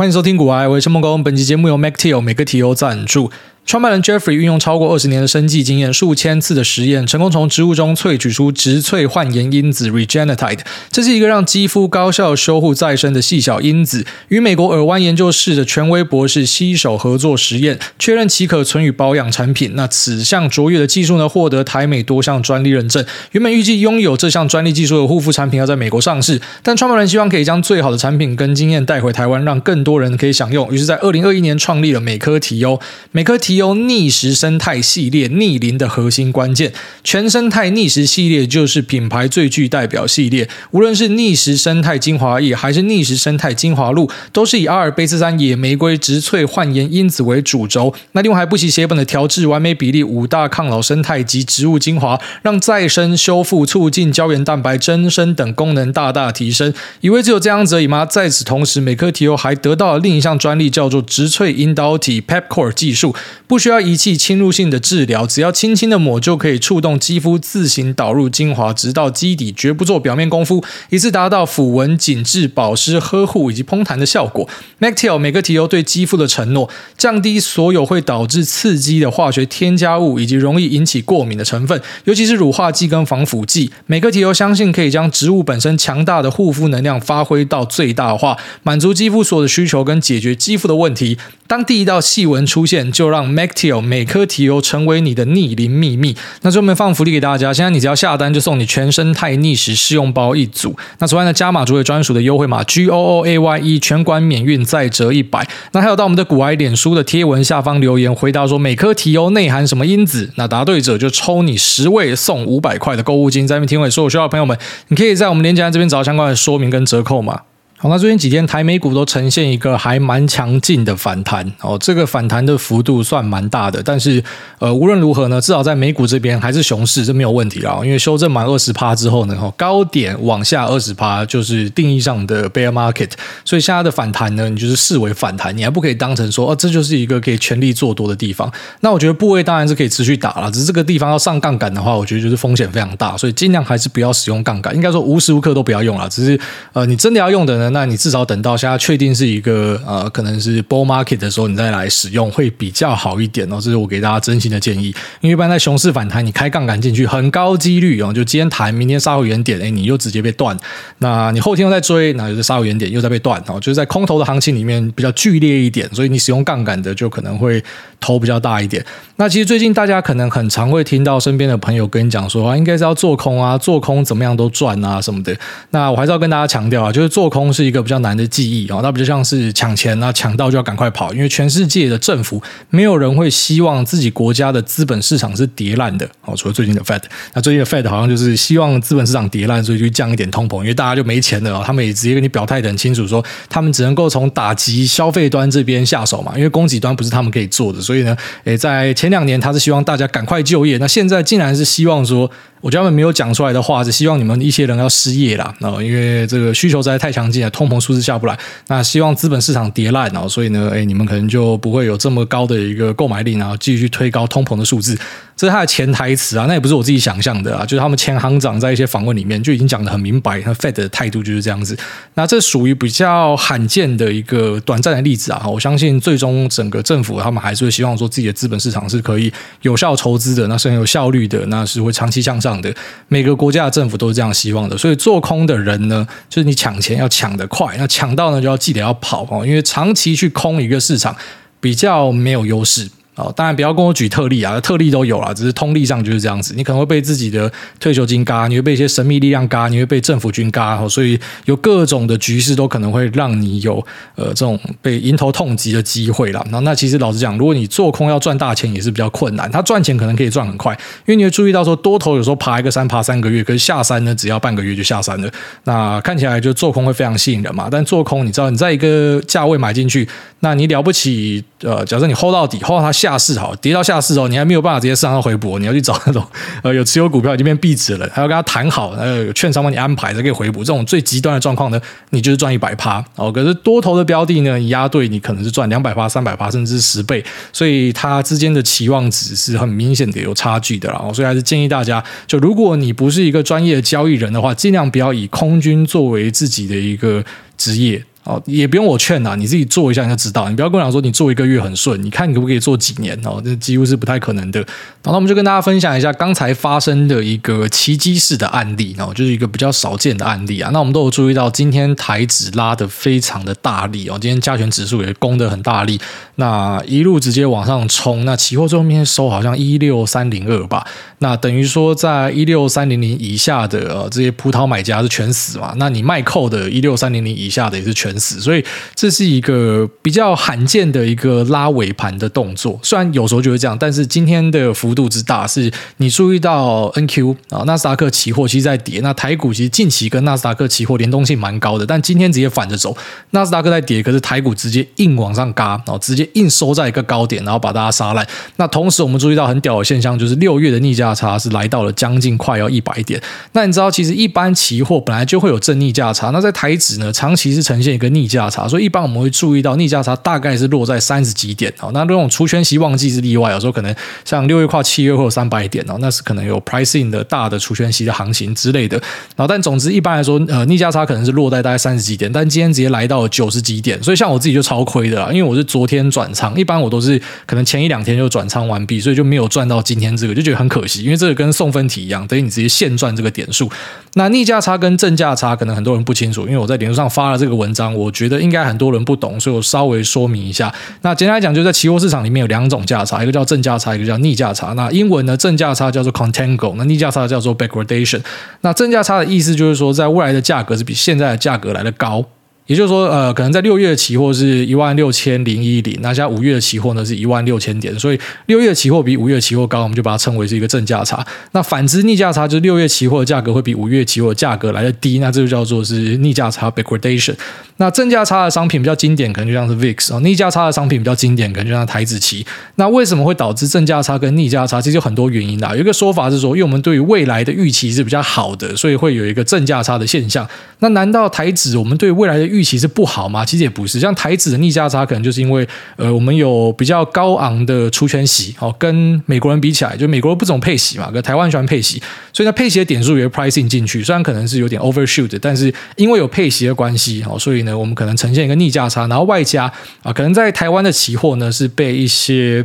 欢迎收听股癌，我是孟工。本期节目由 Mac Till 每个提欧赞助。创办人 Jeffrey 运用超过二十年的生计经验，数千次的实验，成功从植物中萃取出植萃焕颜因子 Regenetide。这是一个让肌肤高效修护再生的细小因子。与美国耳湾研究室的权威博士携手合作实验，确认其可存于保养产品。那此项卓越的技术呢，获得台美多项专利认证。原本预计拥有这项专利技术的护肤产品要在美国上市，但创办人希望可以将最好的产品跟经验带回台湾，让更多人可以享用。于是，在二零二一年创立了美科提欧。美科提 T O 逆时生态系列逆龄的核心关键，全生态逆时系列就是品牌最具代表系列。无论是逆时生态精华液还是逆时生态精华露，都是以阿尔卑斯山野玫瑰植萃焕颜因子为主轴。那另外还不惜写本的调制完美比例五大抗老生态及植物精华，让再生、修复、促进胶原蛋白增生等功能大大提升。以为只有这样子而已吗？在此同时，美科提欧还得到了另一项专利，叫做植萃引导体 Pepcore 技术，不需要仪器侵入性的治疗，只要轻轻的抹就可以触动肌肤自行导入精华，直到基底，绝不做表面功夫，一次达到抚纹、紧致、保湿、呵护以及膨弹的效果。McTeal 美克提油对肌肤的承诺，降低所有会导致刺激的化学添加物以及容易引起过敏的成分，尤其是乳化剂跟防腐剂。每个提油相信可以将植物本身强大的护肤能量发挥到最大化，满足肌肤所有的需求跟解决肌肤的问题。当第一道细纹出现，就让 McTeal 美科提油成为你的逆龄秘密。那专门放福利给大家，现在你只要下单就送你全生态逆时试用包一组。那此外呢，加码主委专属的优惠码 G O O A Y E 全馆免运再折一百。那还有到我们的股癌脸书的贴文下方留言回答说美科提油内含什么因子，那答对者就抽你十位送五百块的购物金。在这边听委所有需要的朋友们，你可以在我们链接这边找到相关的说明跟折扣码。好，那最近几天台美股都呈现一个还蛮强劲的反弹哦，这个反弹的幅度算蛮大的，但是呃无论如何呢，至少在美股这边还是熊市，这没有问题啦。因为修正满二十趴之后呢，高点往下二十趴就是定义上的 bear market，所以现在的反弹呢，你就是视为反弹，你还不可以当成说哦，这就是一个可以全力做多的地方。那我觉得部位当然是可以持续打了，只是这个地方要上杠杆的话，我觉得就是风险非常大，所以尽量还是不要使用杠杆，应该说无时无刻都不要用了。只是呃你真的要用的呢。那你至少等到现在确定是一个呃，可能是 bull market 的时候，你再来使用会比较好一点哦。这是我给大家真心的建议。因为一般在熊市反弹，你开杠杆进去，很高几率哦，就今天弹，明天杀回原点，哎，你又直接被断。那你后天又在追，那就是杀回原点，又在被断哦。就是在空头的行情里面比较剧烈一点，所以你使用杠杆的就可能会头比较大一点。那其实最近大家可能很常会听到身边的朋友跟你讲说啊，应该是要做空啊，做空怎么样都赚啊什么的。那我还是要跟大家强调啊，就是做空是一个比较难的记忆啊，那不就像是抢钱，啊抢到就要赶快跑，因为全世界的政府没有人会希望自己国家的资本市场是跌烂的哦，除了最近的 Fed，那最近的 Fed 好像就是希望资本市场跌烂，所以就降一点通膨，因为大家就没钱了，他们也直接跟你表态得很清楚，说他们只能够从打击消费端这边下手嘛，因为供给端不是他们可以做的，所以呢，诶，在前两年他是希望大家赶快就业，那现在竟然是希望说。我觉得他们没有讲出来的话是希望你们一些人要失业啦，然后因为这个需求实在太强劲了，通膨数字下不来，那希望资本市场跌烂，然后所以呢，哎，你们可能就不会有这么高的一个购买力，然后继续推高通膨的数字。这是他的潜台词啊，那也不是我自己想象的啊，就是他们前行长在一些访问里面就已经讲得很明白，他 Fed 的态度就是这样子。那这属于比较罕见的一个短暂的例子啊，我相信最终整个政府他们还是会希望说自己的资本市场是可以有效筹资的，那是很有效率的，那是会长期向上的。每个国家的政府都是这样希望的，所以做空的人呢，就是你抢钱要抢得快，那抢到呢就要记得要跑哦，因为长期去空一个市场比较没有优势。哦，当然不要跟我举特例啊，特例都有啦，只是通例上就是这样子。你可能会被自己的退休金嘎，你会被一些神秘力量嘎，你会被政府军嘎，所以有各种的局势都可能会让你有呃这种被迎头痛击的机会啦。那那其实老实讲，如果你做空要赚大钱也是比较困难。他赚钱可能可以赚很快，因为你会注意到说多头有时候爬一个山爬三个月，可是下山呢只要半个月就下山了。那看起来就做空会非常吸引人嘛。但做空你知道你在一个价位买进去，那你了不起呃，假设你 hold 到底，hold 到它下下市好，跌到下市哦，你还没有办法直接上到回补，你要去找那种 呃有持有股票已经变壁纸了，还要跟他谈好，呃有券商帮你安排才可以回补。这种最极端的状况呢，你就是赚一百趴哦。可是多头的标的呢，你押对你可能是赚两百趴、三百趴，甚至是十倍，所以它之间的期望值是很明显的有差距的啦。所以还是建议大家，就如果你不是一个专业的交易人的话，尽量不要以空军作为自己的一个职业哦，也不用我劝呐，你自己做一下你就知道。你不要跟我讲说你做一个月很顺，你看你可不可以做几年哦？这几乎是不太可能的。然后我们就跟大家分享一下刚才发生的一个奇迹式的案例哦，就是一个比较少见的案例啊。那我们都有注意到，今天台指拉的非常的大力哦，今天加权指数也攻得很大力，那一路直接往上冲。那期货最后面收好像一六三零二吧，那等于说在一六三零零以下的呃这些葡萄买家是全死嘛？那你卖扣的一六三零零以下的也是全。死所以这是一个比较罕见的一个拉尾盘的动作，虽然有时候就会这样，但是今天的幅度之大，是你注意到 NQ 啊，纳斯达克期货其实在跌，那台股其实近期跟纳斯达克期货联动性蛮高的，但今天直接反着走，纳斯达克在跌，可是台股直接硬往上嘎，然后直接硬收在一个高点，然后把大家杀烂。那同时我们注意到很屌的现象，就是六月的逆价差是来到了将近快要一百点。那你知道，其实一般期货本来就会有正逆价差，那在台指呢，长期是呈现个逆价差，所以一般我们会注意到逆价差大概是落在三十几点哦。那这种除权息旺季是例外，有时候可能像六月跨七月会有三百点哦，那是可能有 pricing 的大的除权息的行情之类的。然后但总之一般来说，呃，逆价差可能是落在大概三十几点，但今天直接来到九十几点，所以像我自己就超亏的啦，因为我是昨天转仓，一般我都是可能前一两天就转仓完毕，所以就没有赚到今天这个，就觉得很可惜，因为这个跟送分题一样，等于你直接现赚这个点数。那逆价差跟正价差可能很多人不清楚，因为我在脸书上发了这个文章，我觉得应该很多人不懂，所以我稍微说明一下。那简单来讲，就在期货市场里面有两种价差，一个叫正价差，一个叫逆价差。那英文呢，正价差叫做 contango，那逆价差叫做 backwardation。那正价差的意思就是说，在未来的价格是比现在的价格来的高。也就是说，呃，可能在六月的期货是一万六千零一零，那现在五月的期货呢是一万六千点，所以六月的期货比五月期货高，我们就把它称为是一个正价差。那反之逆价差就是六月期货的价格会比五月期货的价格来的低，那这就叫做是逆价差 backwardation。那正价差的商品比较经典，可能就像是 VIX 啊；逆价差的商品比较经典，可能就像台指期。那为什么会导致正价差跟逆价差？其实有很多原因的。有一个说法是说，因为我们对于未来的预期是比较好的，所以会有一个正价差的现象。那难道台指我们对未来的预期是不好吗？其实也不是，像台指的逆价差，可能就是因为呃，我们有比较高昂的除权息，哦，跟美国人比起来，就美国人不怎么配息嘛，跟台湾喜欢配息，所以呢配息的点数也会 pricing 进去，虽然可能是有点 overshoot，但是因为有配息的关系，哦，所以呢，我们可能呈现一个逆价差，然后外加啊，可能在台湾的期货呢是被一些。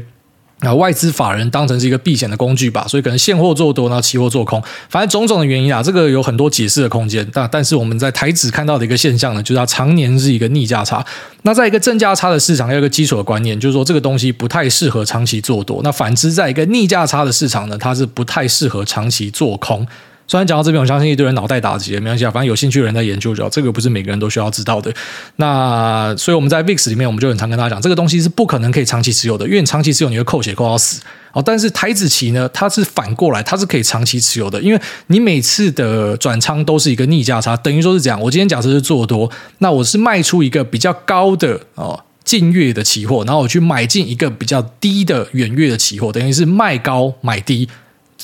啊，外资法人当成是一个避险的工具吧，所以可能现货做多，然后期货做空，反正种种的原因啊，这个有很多解释的空间。但但是我们在台指看到的一个现象呢，就是它常年是一个逆价差。那在一个正价差的市场，要有一个基础的观念，就是说这个东西不太适合长期做多。那反之，在一个逆价差的市场呢，它是不太适合长期做空。虽然讲到这边，我相信一堆人脑袋打结，没关系啊，反正有兴趣的人在研究就好，这个不是每个人都需要知道的。那所以我们在 VIX 里面，我们就很常跟大家讲，这个东西是不可能可以长期持有的，因为你长期持有你会扣血扣到死。哦，但是台子期呢，它是反过来，它是可以长期持有的，因为你每次的转仓都是一个逆价差，等于说是这样。我今天假设是做多，那我是卖出一个比较高的哦近月的期货，然后我去买进一个比较低的远月的期货，等于是卖高买低。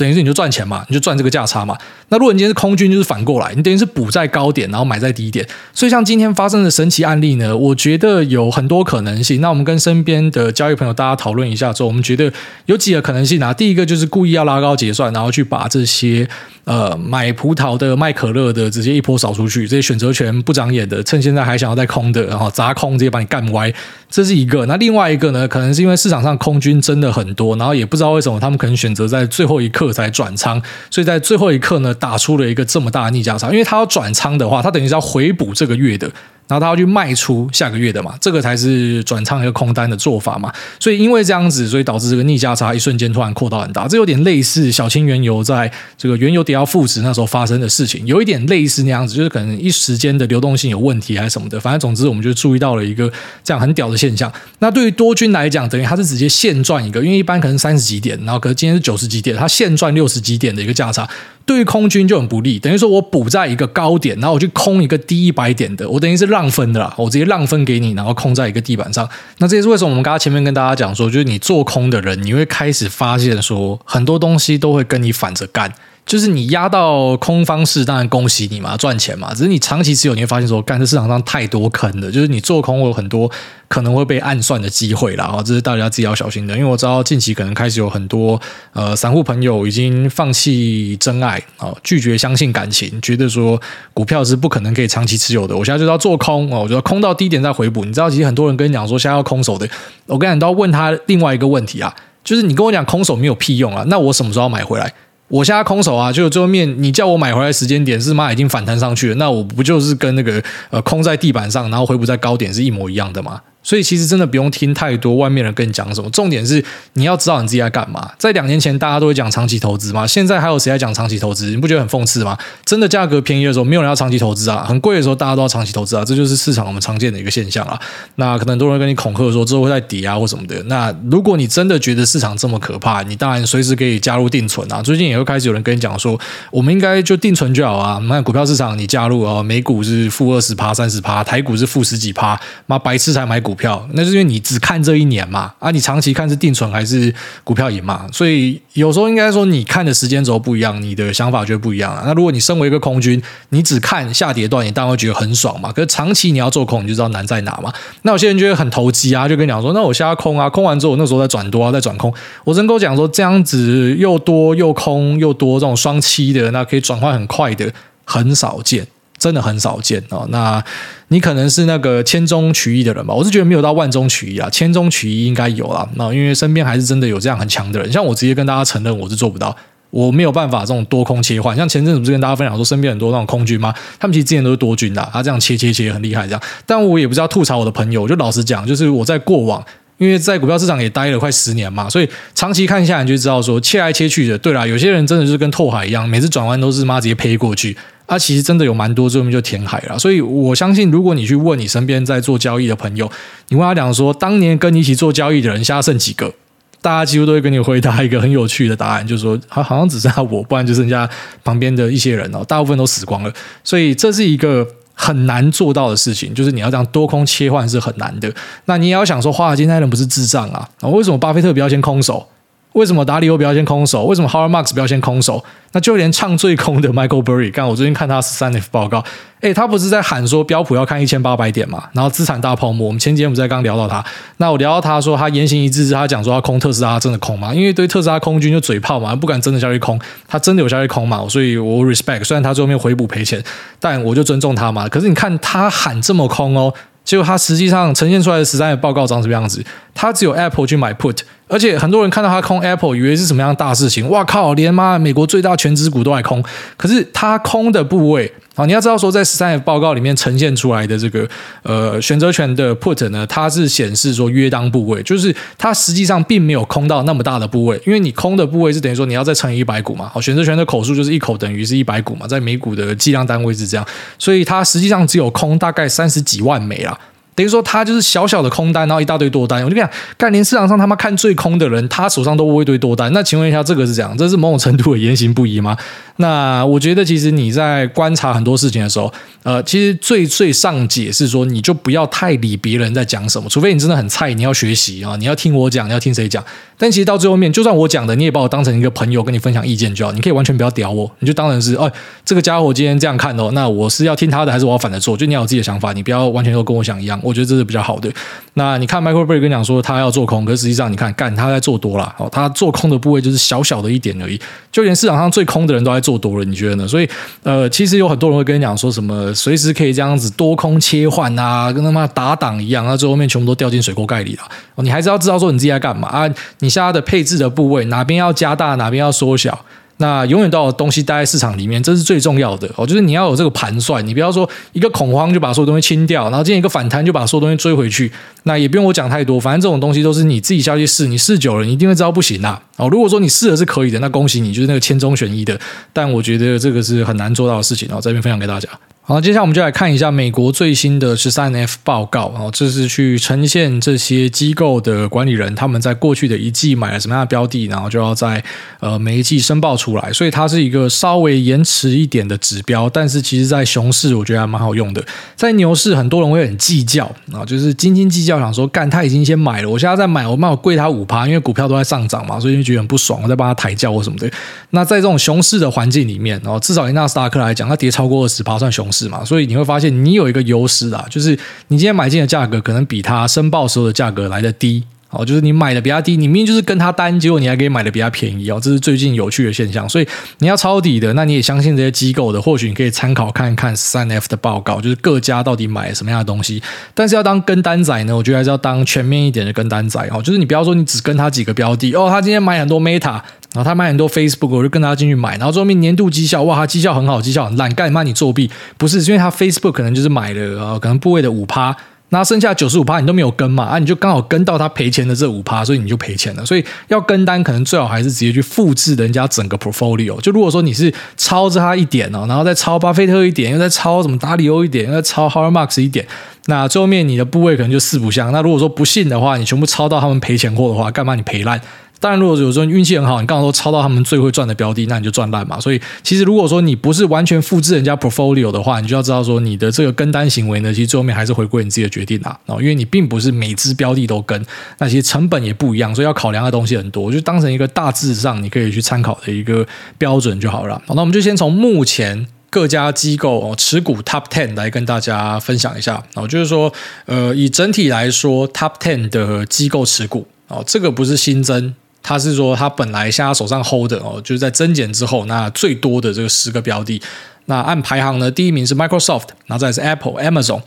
等于是你就赚钱嘛，你就赚这个价差嘛。那如果你今天是空军，就是反过来，你等于是补在高点，然后买在低点。所以像今天发生的神奇案例呢，我觉得有很多可能性。那我们跟身边的交易朋友大家讨论一下之后，我们觉得有几个可能性啊。第一个就是故意要拉高结算，然后去把这些呃买葡萄的、卖可乐的直接一波扫出去，这些选择权不长眼的，趁现在还想要再空的，然后砸空直接把你干歪，这是一个。那另外一个呢，可能是因为市场上空军真的很多，然后也不知道为什么他们可能选择在最后一刻。才转仓，所以在最后一刻呢，打出了一个这么大的逆价差。因为他要转仓的话，他等于是要回补这个月的。然后他要去卖出下个月的嘛，这个才是转仓一个空单的做法嘛。所以因为这样子，所以导致这个逆价差一瞬间突然扩到很大。这有点类似小青原油在这个原油跌到负值那时候发生的事情，有一点类似那样子，就是可能一时间的流动性有问题还是什么的。反正总之，我们就注意到了一个这样很屌的现象。那对于多军来讲，等于他是直接现赚一个，因为一般可能三十几点，然后可能今天是九十几点，他现赚六十几点的一个价差。对于空军就很不利，等于说我补在一个高点，然后我去空一个低一百点的，我等于是让分的啦，我直接让分给你，然后空在一个地板上。那这也是为什么我们刚刚前面跟大家讲说，就是你做空的人，你会开始发现说很多东西都会跟你反着干。就是你压到空方式，当然恭喜你嘛，赚钱嘛。只是你长期持有，你会发现说，干这市场上太多坑了，就是你做空我有很多可能会被暗算的机会啦。哦，这是大家自己要小心的。因为我知道近期可能开始有很多呃散户朋友已经放弃真爱哦，拒绝相信感情，觉得说股票是不可能可以长期持有的。我现在就要做空哦，我觉得空到低点再回补。你知道，其实很多人跟你讲说现在要空手的，我跟你都要问他另外一个问题啊，就是你跟我讲空手没有屁用啊，那我什么时候买回来？我现在空手啊，就最后面你叫我买回来时间点是妈已经反弹上去了，那我不就是跟那个呃空在地板上，然后回补在高点是一模一样的吗？所以其实真的不用听太多外面人跟你讲什么，重点是你要知道你自己在干嘛。在两年前大家都会讲长期投资嘛，现在还有谁在讲长期投资？你不觉得很讽刺吗？真的价格便宜的时候，没有人要长期投资啊；很贵的时候，大家都要长期投资啊。这就是市场我们常见的一个现象啊。那可能很多人跟你恐吓说之后会再抵押或什么的。那如果你真的觉得市场这么可怕，你当然随时可以加入定存啊。最近也会开始有人跟你讲说，我们应该就定存就好啊。那股票市场你加入啊，美股是负二十趴、三十趴，台股是负十几趴，妈白痴才买股股票，那就是因为你。只看这一年嘛？啊，你长期看是定存还是股票赢嘛？所以有时候应该说，你看的时间轴不一样，你的想法就不一样了。那如果你身为一个空军，你只看下跌段，你当然会觉得很爽嘛。可是长期你要做空，你就知道难在哪嘛。那有些人觉得很投机啊，就跟你讲说，那我现在空啊，空完之后我那时候再转多啊，再转空。我真跟我讲说，这样子又多又空又多这种双七的，那可以转换很快的，很少见。真的很少见哦，那你可能是那个千中取一的人吧？我是觉得没有到万中取一啊，千中取一应该有啦。那因为身边还是真的有这样很强的人，像我直接跟大家承认我是做不到，我没有办法这种多空切换。像前阵子不是跟大家分享说，身边很多那种空军吗？他们其实之前都是多军的，他这样切切切很厉害这样。但我也不知道吐槽我的朋友，就老实讲，就是我在过往。因为在股票市场也待了快十年嘛，所以长期看下来就知道说切来切去的。对啦，有些人真的就是跟拓海一样，每次转弯都是妈直接呸过去。啊，其实真的有蛮多最后面就填海了。所以我相信，如果你去问你身边在做交易的朋友，你问他讲说，当年跟你一起做交易的人，现在剩几个？大家几乎都会跟你回答一个很有趣的答案，就是说，好，好像只剩下我，不然就剩下旁边的一些人哦，大部分都死光了。所以这是一个。很难做到的事情，就是你要这样多空切换是很难的。那你也要想说，华尔街那人不是智障啊？为什么巴菲特不要先空手？为什么达里欧不要先空手？为什么 Howard Marks 不要先空手？那就连唱最空的 Michael Burry，刚我最近看他十三 F 报告，诶，他不是在喊说标普要看一千八百点嘛？然后资产大泡沫。我们前几天不是在刚聊到他，那我聊到他说他言行一致，是他讲说要空特斯拉，真的空嘛？因为对特斯拉空军就嘴炮嘛，不敢真的下去空，他真的有下去空嘛？所以我 respect，虽然他最后面回补赔钱，但我就尊重他嘛。可是你看他喊这么空哦。结果他实际上呈现出来的十三的报告长什么样子？他只有 Apple 去买 Put，而且很多人看到他空 Apple，以为是什么样的大事情？哇靠！连妈美国最大权值股都还空，可是他空的部位。好，你要知道说，在十三 F 报告里面呈现出来的这个呃选择权的 put 呢，它是显示说约当部位，就是它实际上并没有空到那么大的部位，因为你空的部位是等于说你要再乘以一百股嘛。好，选择权的口数就是一口等于是一百股嘛，在美股的计量单位是这样，所以它实际上只有空大概三十几万枚啦。等于说他就是小小的空单，然后一大堆多单。我就跟你讲，概念市场上他妈看最空的人，他手上都握一堆多单。那请问一下，这个是怎样？这是某种程度的言行不一吗？那我觉得，其实你在观察很多事情的时候，呃，其实最最上解是说，你就不要太理别人在讲什么，除非你真的很菜，你要学习啊，你要听我讲，你要听谁讲。但其实到最后面，就算我讲的，你也把我当成一个朋友，跟你分享意见就好。你可以完全不要屌我，你就当成是，哎，这个家伙今天这样看哦，那我是要听他的，还是我要反着做？就你要有自己的想法，你不要完全都跟我想一样。我觉得这是比较好的。那你看，Michael Burry 跟你讲说他要做空，可是实际上你看，干他在做多了哦，他做空的部位就是小小的一点而已，就连市场上最空的人都在做做多了，你觉得呢？所以，呃，其实有很多人会跟你讲说什么随时可以这样子多空切换啊，跟他妈打挡一样，那最后面全部都掉进水沟盖里了。你还是要知道说你自己在干嘛啊？你现在的配置的部位哪边要加大，哪边要缩小。那永远都有东西待在市场里面，这是最重要的哦。就是你要有这个盘算，你不要说一个恐慌就把所有东西清掉，然后今天一个反弹就把所有东西追回去。那也不用我讲太多，反正这种东西都是你自己下去试，你试久了，你一定会知道不行啦。哦，如果说你试的是可以的，那恭喜你，就是那个千中选一的。但我觉得这个是很难做到的事情哦，这边分享给大家。好，接下来我们就来看一下美国最新的十三 F 报告，然后这是去呈现这些机构的管理人他们在过去的一季买了什么样的标的，然后就要在呃每一季申报出来，所以它是一个稍微延迟一点的指标，但是其实在熊市我觉得还蛮好用的，在牛市很多人会很计较啊，就是斤斤计较，想说干他已经先买了，我现在再买，我卖我贵他五趴，因为股票都在上涨嘛，所以就觉得很不爽，我在帮他抬轿或什么的。那在这种熊市的环境里面，然后至少以纳斯达克来讲，它跌超过二十趴算熊是嘛，所以你会发现你有一个优势啦，就是你今天买进的价格可能比它申报时候的价格来的低。哦，就是你买的比他低，你明明就是跟他单，结果你还可以买的比他便宜哦，这是最近有趣的现象。所以你要抄底的，那你也相信这些机构的，或许你可以参考看看三 F 的报告，就是各家到底买了什么样的东西。但是要当跟单仔呢，我觉得还是要当全面一点的跟单仔哦，就是你不要说你只跟他几个标的哦，他今天买很多 Meta。然后他买很多 Facebook，我就跟他进去买。然后最后面年度绩效，哇，他绩效很好，绩效很烂，干嘛你作弊？不是，是因为他 Facebook 可能就是买了呃，可能部位的五趴，那剩下九十五趴你都没有跟嘛，啊，你就刚好跟到他赔钱的这五趴，所以你就赔钱了。所以要跟单，可能最好还是直接去复制人家整个 portfolio。就如果说你是抄着他一点哦，然后再抄巴菲特一点，又再抄什么达里欧一点，又再抄 h a r m a x 一点，那最后面你的部位可能就四不像。那如果说不信的话，你全部抄到他们赔钱货的话，干嘛你赔烂？当然，如果有时候运气很好，你刚好都抄到他们最会赚的标的，那你就赚烂嘛。所以，其实如果说你不是完全复制人家 portfolio 的话，你就要知道说你的这个跟单行为呢，其实最后面还是回归你自己的决定啦。哦，因为你并不是每支标的都跟，那其实成本也不一样，所以要考量的东西很多，就当成一个大致上你可以去参考的一个标准就好了。好，那我们就先从目前各家机构哦持股 top ten 来跟大家分享一下。哦，就是说，呃，以整体来说，top ten 的机构持股哦，这个不是新增。他是说，他本来现在手上 hold 的哦，就是在增减之后，那最多的这个十个标的，那按排行呢，第一名是 Microsoft，然后再是 Apple、Amazon、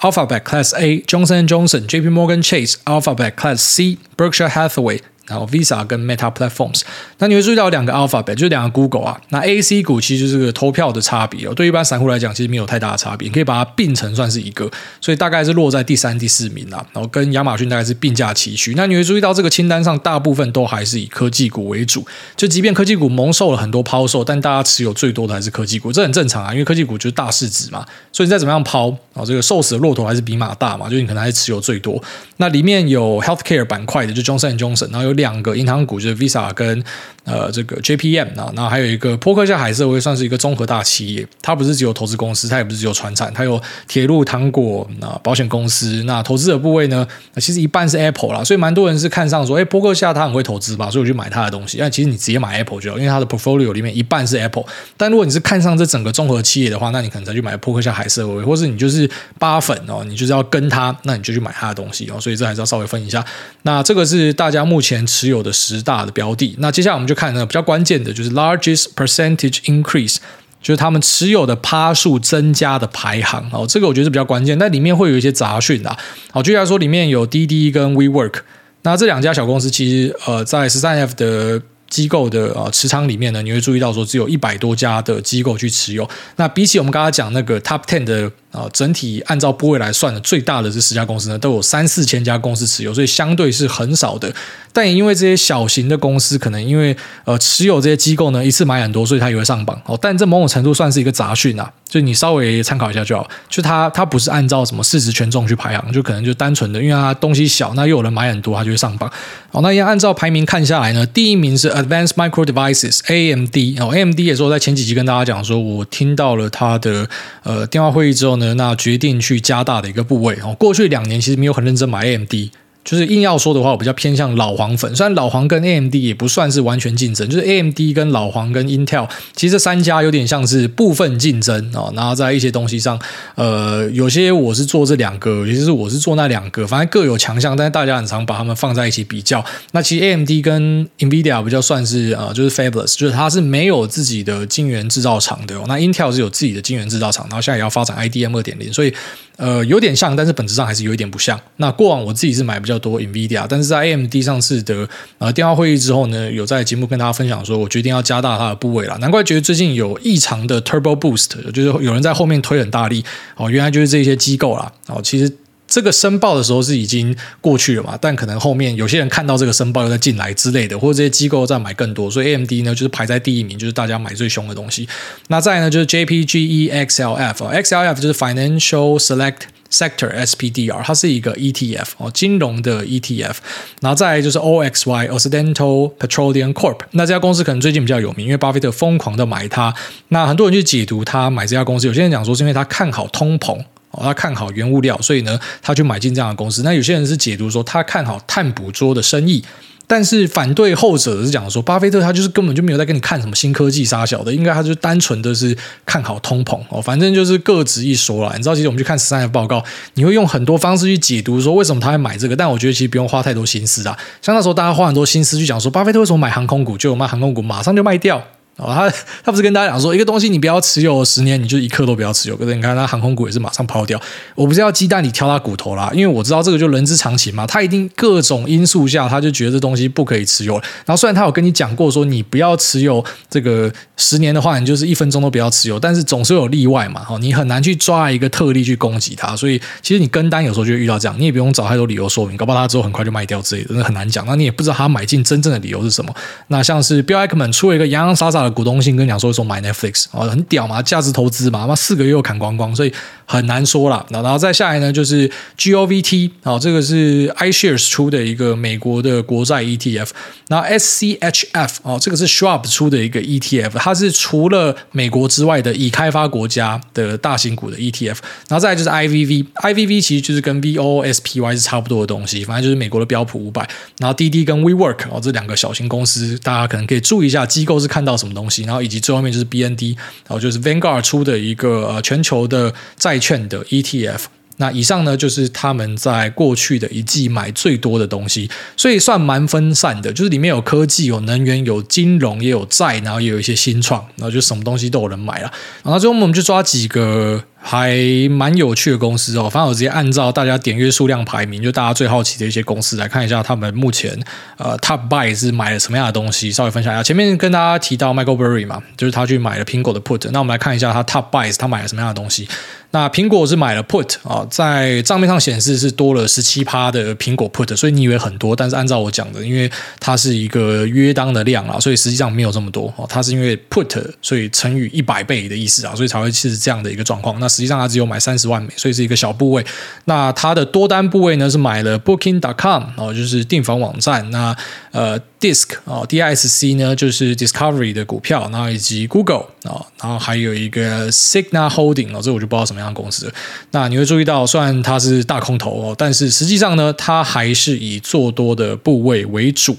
Alphabet Class A、Johnson Johnson、JP Morgan Chase、Alphabet Class C、Berkshire Hathaway。然后 Visa 跟 Meta Platforms，那你会注意到两个 Alphabet，就是两个 Google 啊。那 A、C 股其实就是个投票的差别哦。对一般散户来讲，其实没有太大的差别，你可以把它并成算是一个，所以大概是落在第三、第四名啦。然后跟亚马逊大概是并驾齐驱。那你会注意到这个清单上大部分都还是以科技股为主，就即便科技股蒙受了很多抛售，但大家持有最多的还是科技股，这很正常啊，因为科技股就是大市值嘛。所以你再怎么样抛啊，这个瘦死的骆驼还是比马大嘛，就你可能还是持有最多。那里面有 Healthcare 板块的，就 Johnson Johnson，然后有两个银行股。就是 Visa 跟呃这个 JPM 啊，那还有一个波克夏海瑟威算是一个综合大企业，它不是只有投资公司，它也不是只有传产，它有铁路、糖果那、保险公司。那投资的部位呢，其实一半是 Apple 啦，所以蛮多人是看上说，哎，波克夏他很会投资吧，所以我就买他的东西。但其实你直接买 Apple 就好，因为它的 portfolio 里面一半是 Apple。但如果你是看上这整个综合企业的话，那你可能才去买波克夏海瑟威，或是你就是八粉哦，你就是要跟他，那你就去买他的东西哦。所以这还是要稍微分一下。那这个是大家目前持有的十大的标的。那接下来我们就看呢，比较关键的就是 largest percentage increase，就是他们持有的趴数增加的排行哦，这个我觉得是比较关键。但里面会有一些杂讯啊，好，就像说里面有滴滴跟 WeWork，那这两家小公司其实呃在十三 F 的。机构的呃持仓里面呢，你会注意到说只有一百多家的机构去持有。那比起我们刚刚讲那个 Top Ten 的啊，整体按照部位来算的最大的这十家公司呢，都有三四千家公司持有，所以相对是很少的。但也因为这些小型的公司可能因为呃持有这些机构呢一次买很多，所以它也会上榜哦。但这某种程度算是一个杂讯啊，就你稍微参考一下就好。就它它不是按照什么市值权重去排行，就可能就单纯的因为它东西小，那又有人买很多，它就会上榜。好，那要按照排名看下来呢，第一名是。Advanced Micro Devices（AMD） 哦，AMD 也是我在前几集跟大家讲说，我听到了他的呃电话会议之后那决定去加大的一个部位哦。过去两年其实没有很认真买 AMD。就是硬要说的话，我比较偏向老黄粉。虽然老黄跟 AMD 也不算是完全竞争，就是 AMD 跟老黄跟 Intel，其实这三家有点像是部分竞争啊。然后在一些东西上，呃，有些我是做这两个，有些是我是做那两个，反正各有强项。但是大家很常把它们放在一起比较。那其实 AMD 跟 NVIDIA 比较算是啊，就是 Fabulous，就是它是没有自己的晶圆制造厂的。那 Intel 是有自己的晶圆制造厂，然后现在也要发展 IDM 二点零，所以。呃，有点像，但是本质上还是有一点不像。那过往我自己是买比较多 NVIDIA，但是在 AMD 上次的呃电话会议之后呢，有在节目跟大家分享说，我决定要加大它的部位了。难怪觉得最近有异常的 Turbo Boost，就是有人在后面推很大力哦，原来就是这些机构啦。哦，其实这个申报的时候是已经过去了嘛，但可能后面有些人看到这个申报又再进来之类的，或者这些机构在买更多，所以 AMD 呢就是排在第一名，就是大家买最凶的东西。那再呢就是 JPGE XLF，XLF 就是 Financial Select Sector SPDR，它是一个 ETF 哦，金融的 ETF。然后再来就是 OXY Occidental Petroleum Corp，那这家公司可能最近比较有名，因为巴菲特疯狂的买它。那很多人去解读他买这家公司，有些人讲说是因为他看好通膨。哦，他看好原物料，所以呢，他去买进这样的公司。那有些人是解读说他看好碳捕捉的生意，但是反对后者的是讲说，巴菲特他就是根本就没有在跟你看什么新科技杀小的，应该他就单纯的是看好通膨哦。反正就是各执一说啦。你知道，其实我们去看十三 F 报告，你会用很多方式去解读说为什么他会买这个，但我觉得其实不用花太多心思啊。像那时候大家花很多心思去讲说，巴菲特为什么买航空股，就有卖航空股马上就卖掉。哦，他他不是跟大家讲说，一个东西你不要持有十年，你就一刻都不要持有。可是你看，他航空股也是马上抛掉。我不是要鸡蛋里挑他骨头啦，因为我知道这个就人之常情嘛。他一定各种因素下，他就觉得这东西不可以持有。然后虽然他有跟你讲过说，你不要持有这个十年的话，你就是一分钟都不要持有。但是总是有例外嘛，哈，你很难去抓一个特例去攻击他。所以其实你跟单有时候就遇到这样，你也不用找太多理由说明，搞不好他之后很快就卖掉之类的，那很难讲。那你也不知道他买进真正的理由是什么。那像是 Bill Ackman 出了一个洋洋洒洒的股东信，跟你讲说。说买 Netflix 哦，很屌嘛，价值投资嘛，那四个月又砍光光，所以很难说了。然后再下来呢，就是 GOVT 啊，这个是 iShares 出的一个美国的国债 ETF。然后 SCHF 哦，这个是 Schwab 出的一个 ETF，它是除了美国之外的已开发国家的大型股的 ETF。然后再就是 IVV，IVV 其实就是跟 VOSPY 是差不多的东西，反正就是美国的标普五百。然后滴滴跟 WeWork 哦，这两个小型公司，大家可能可以注意一下机构是看到什么东西，然后以及最后面就是 BND，然后就是 Vanguard 出的一个呃全球的债券的 ETF。那以上呢，就是他们在过去的一季买最多的东西，所以算蛮分散的，就是里面有科技、有能源、有金融，也有债，然后也有一些新创，然后就什么东西都有人买了。然后最后我们就抓几个。还蛮有趣的公司哦，反正我直接按照大家点阅数量排名，就大家最好奇的一些公司来看一下，他们目前呃 Top Buy 是买了什么样的东西，稍微分享一下。前面跟大家提到 Michael Berry 嘛，就是他去买了苹果的 Put，那我们来看一下他 Top Buys 他买了什么样的东西。那苹果是买了 Put 啊，在账面上显示是多了十七趴的苹果 Put，所以你以为很多，但是按照我讲的，因为它是一个约当的量啊，所以实际上没有这么多哦。它是因为 Put，所以乘以一百倍的意思啊，所以才会是这样的一个状况。那实际上它只有买三十万美，所以是一个小部位。那它的多单部位呢是买了 Booking.com 哦，就是订房网站。那呃 Disc 哦，DISC 呢就是 Discovery 的股票，然后以及 Google 啊，然后还有一个 Signal Holding 哦，这我就不知道什么。这样公司，那你会注意到，虽然它是大空头哦，但是实际上呢，它还是以做多的部位为主。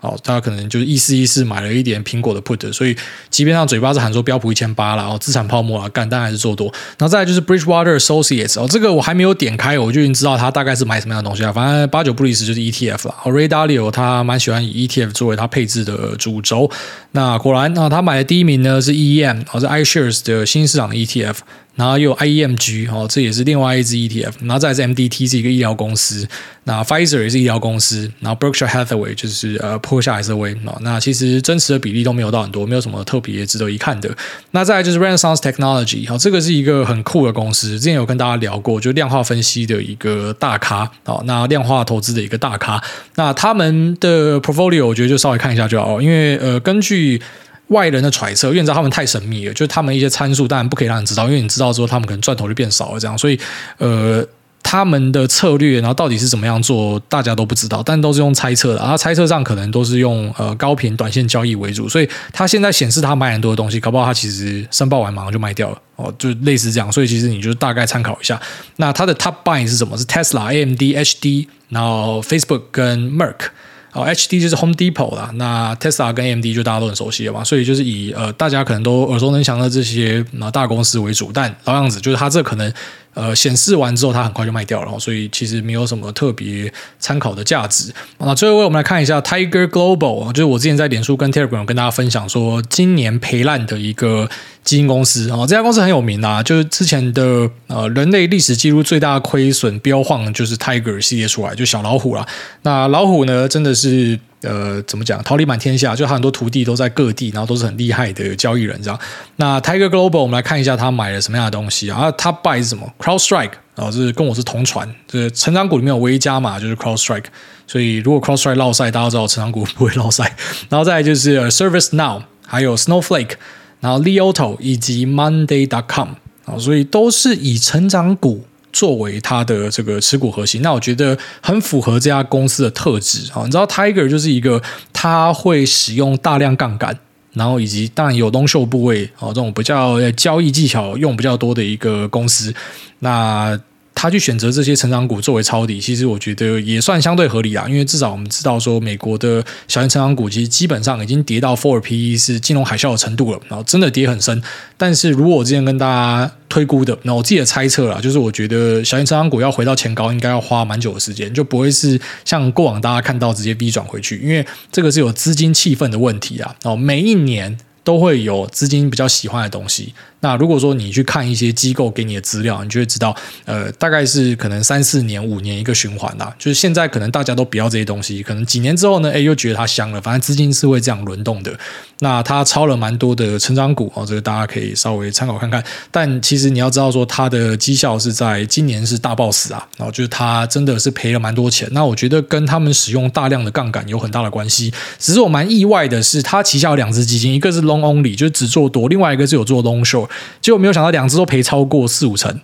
哦，他可能就是意思意思买了一点苹果的 put，所以即便上嘴巴是喊说标普一千八了，然后资产泡沫啊，干，但还是做多。然后再来就是 Bridgewater Associates 哦，这个我还没有点开，我就已经知道他大概是买什么样的东西啊。反正八九不离十就是 ETF 了。Ray Dalio 他蛮喜欢以 ETF 作为他配置的主轴。那果然啊，他买的第一名呢是 EM，哦，是 iShares 的新市场的 ETF。然后又有 IEMG 哦，这也是另外一支 ETF。然后再是 MDT 是一个医疗公司，那 Pfizer 也是医疗公司，然后 Berkshire Hathaway 就是呃波克夏海瑟威。那其实真实的比例都没有到很多，没有什么特别值得一看的。那再来就是 Renaissance Technology，好，这个是一个很酷的公司，之前有跟大家聊过，就量化分析的一个大咖，好，那量化投资的一个大咖。那他们的 portfolio 我觉得就稍微看一下就好，因为呃根据。外人的揣测，因为你知道他们太神秘了，就是他们一些参数当然不可以让你知道，因为你知道之后，他们可能赚头就变少了这样，所以呃，他们的策略，然后到底是怎么样做，大家都不知道，但都是用猜测的，然后猜测上可能都是用呃高频短线交易为主，所以他现在显示他买很多的东西，搞不好他其实申报完马上就卖掉了哦，就类似这样，所以其实你就大概参考一下。那他的 Top Buy 是什么？是 Tesla、AMD、HD，然后 Facebook 跟 Merck。哦，H D 就是 Home Depot 啦，那 Tesla 跟 A M D 就大家都很熟悉了嘛，所以就是以呃大家可能都耳熟能详的这些那大公司为主，但老样子就是它这可能。呃，显示完之后，它很快就卖掉了，所以其实没有什么特别参考的价值。那最后，我们来看一下 Tiger Global，就是我之前在脸书跟 Telegram 跟大家分享说，今年赔烂的一个基金公司啊，这家公司很有名啊，就是之前的呃人类历史记录最大亏损标晃就是 Tiger 系列出来，就小老虎啦。那老虎呢，真的是。呃，怎么讲？桃李满天下，就他很多徒弟都在各地，然后都是很厉害的交易人，这样。那 Tiger Global，我们来看一下他买了什么样的东西啊？他 buy 是什么？CrowdStrike 啊这是跟我是同船，就是成长股里面有唯一加码就是 CrowdStrike，所以如果 CrowdStrike 落赛，大家知道成长股不会落赛。然后再就是 ServiceNow，还有 Snowflake，然后 Leoto 以及 Monday.com 啊，所以都是以成长股作为它的这个持股核心。那我觉得很符合这家公司的特质啊。你知道 Tiger 就是一个它会使用大量杠杆。然后以及当然有东秀部位哦，这种比较交易技巧用比较多的一个公司，那。他去选择这些成长股作为抄底，其实我觉得也算相对合理啊，因为至少我们知道说，美国的小型成长股其实基本上已经跌到 four P E 是金融海啸的程度了，然后真的跌很深。但是如果我之前跟大家推估的，那我自己的猜测啦，就是我觉得小型成长股要回到前高，应该要花蛮久的时间，就不会是像过往大家看到直接 V 转回去，因为这个是有资金气氛的问题啊。哦，每一年都会有资金比较喜欢的东西。那如果说你去看一些机构给你的资料，你就会知道，呃，大概是可能三四年、五年一个循环啦。就是现在可能大家都不要这些东西，可能几年之后呢，哎，又觉得它香了。反正资金是会这样轮动的。那它抄了蛮多的成长股哦，这个大家可以稍微参考看看。但其实你要知道说，它的绩效是在今年是大爆死啊，然后就是它真的是赔了蛮多钱。那我觉得跟他们使用大量的杠杆有很大的关系。只是我蛮意外的是，它旗下有两只基金，一个是 long only，就是只做多；另外一个是有做 long short。结果没有想到两只都赔超过四五成。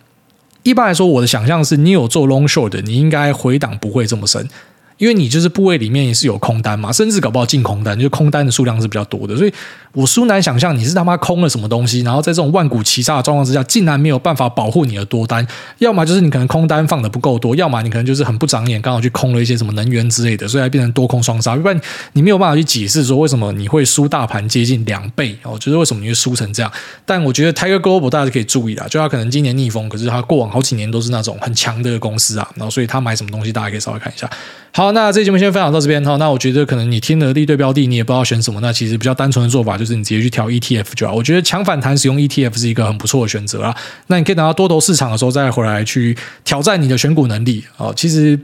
一般来说，我的想象是你有做 long short，你应该回档不会这么深。因为你就是部位里面也是有空单嘛，甚至搞不好净空单，就是空单的数量是比较多的，所以我殊难想象你是他妈空了什么东西，然后在这种万股齐杀的状况之下，竟然没有办法保护你的多单，要么就是你可能空单放的不够多，要么你可能就是很不长眼，刚好去空了一些什么能源之类的，所以才变成多空双杀。不然你没有办法去解释说为什么你会输大盘接近两倍哦，就是为什么你会输成这样。但我觉得 Tiger Global 大家是可以注意的，就他可能今年逆风，可是他过往好几年都是那种很强的公司啊，然后所以他买什么东西大家可以稍微看一下。好，那这节目先分享到这边哈。那我觉得可能你听了利对标的，你也不知道选什么。那其实比较单纯的做法就是你直接去调 ETF 就好。我觉得强反弹使用 ETF 是一个很不错的选择啊。那你可以等到多头市场的时候再回来去挑战你的选股能力啊。其实。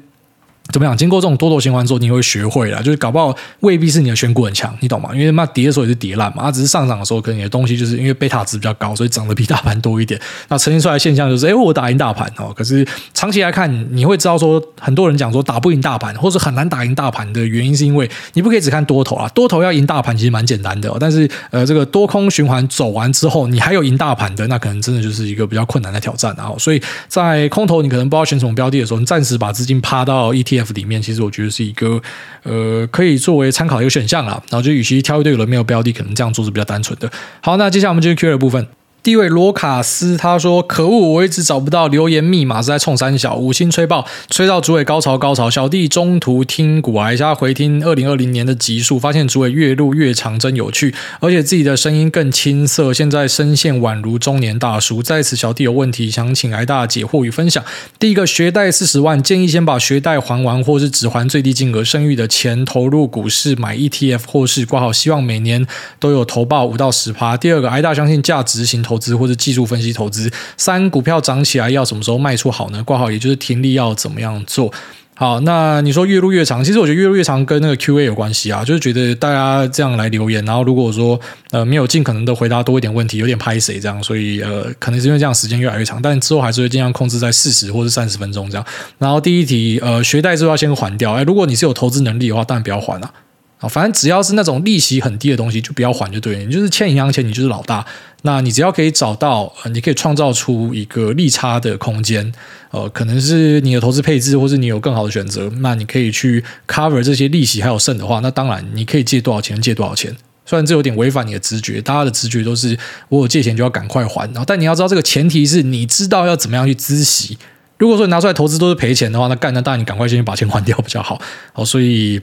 怎么样？经过这种多头循环之后，你会学会了，就是搞不好未必是你的选股很强，你懂吗？因为嘛跌的时候也是跌烂嘛，它只是上涨的时候，可能你的东西就是因为贝塔值比较高，所以涨得比大盘多一点。那呈现出来的现象就是，哎，我打赢大盘哦。可是长期来看，你会知道说，很多人讲说打不赢大盘，或者很难打赢大盘的原因，是因为你不可以只看多头啊。多头要赢大盘其实蛮简单的，哦但是呃，这个多空循环走完之后，你还有赢大盘的，那可能真的就是一个比较困难的挑战。然后，所以在空头你可能不知道选什么标的的时候，你暂时把资金趴到 ETF F 里面，其实我。觉得是一个呃，可以作为参考一个选项啦。然后就与其挑一堆有的没有标的，可能这样做是比较单纯的。好，那接下来我们就是 Q 的部分。第一位罗卡斯他说：“可恶，我一直找不到留言密码，是在冲三小五星吹爆，吹到主委高潮高潮。小弟中途听古癌瞎回听二零二零年的集数，发现主委越录越长，真有趣，而且自己的声音更青涩。现在声线宛如中年大叔。在此，小弟有问题想请癌大解惑与分享。第一个，学贷四十万，建议先把学贷还完，或是只还最低金额，剩余的钱投入股市买 ETF 或是挂号，希望每年都有投报五到十趴。第二个，癌大相信价值型投。”投资或者技术分析投资，三股票涨起来要什么时候卖出好呢？挂号，也就是停利要怎么样做好？那你说越录越长，其实我觉得越录越长跟那个 Q&A 有关系啊，就是觉得大家这样来留言，然后如果说呃没有尽可能的回答多一点问题，有点拍谁这样，所以呃可能是因为这样时间越来越长，但之后还是会尽量控制在四十或者三十分钟这样。然后第一题，呃，学贷是要先还掉？哎，如果你是有投资能力的话，当然不要还了啊，啊反正只要是那种利息很低的东西，就不要还就对了。你就是欠银行钱，你就是老大。那你只要可以找到，你可以创造出一个利差的空间，呃，可能是你的投资配置，或是你有更好的选择，那你可以去 cover 这些利息还有剩的话，那当然你可以借多少钱借多少钱。虽然这有点违反你的直觉，大家的直觉都是我有借钱就要赶快还，然后但你要知道这个前提是你知道要怎么样去孳息。如果说你拿出来投资都是赔钱的话，那干那当然你赶快先把钱还掉比较好。好，所以。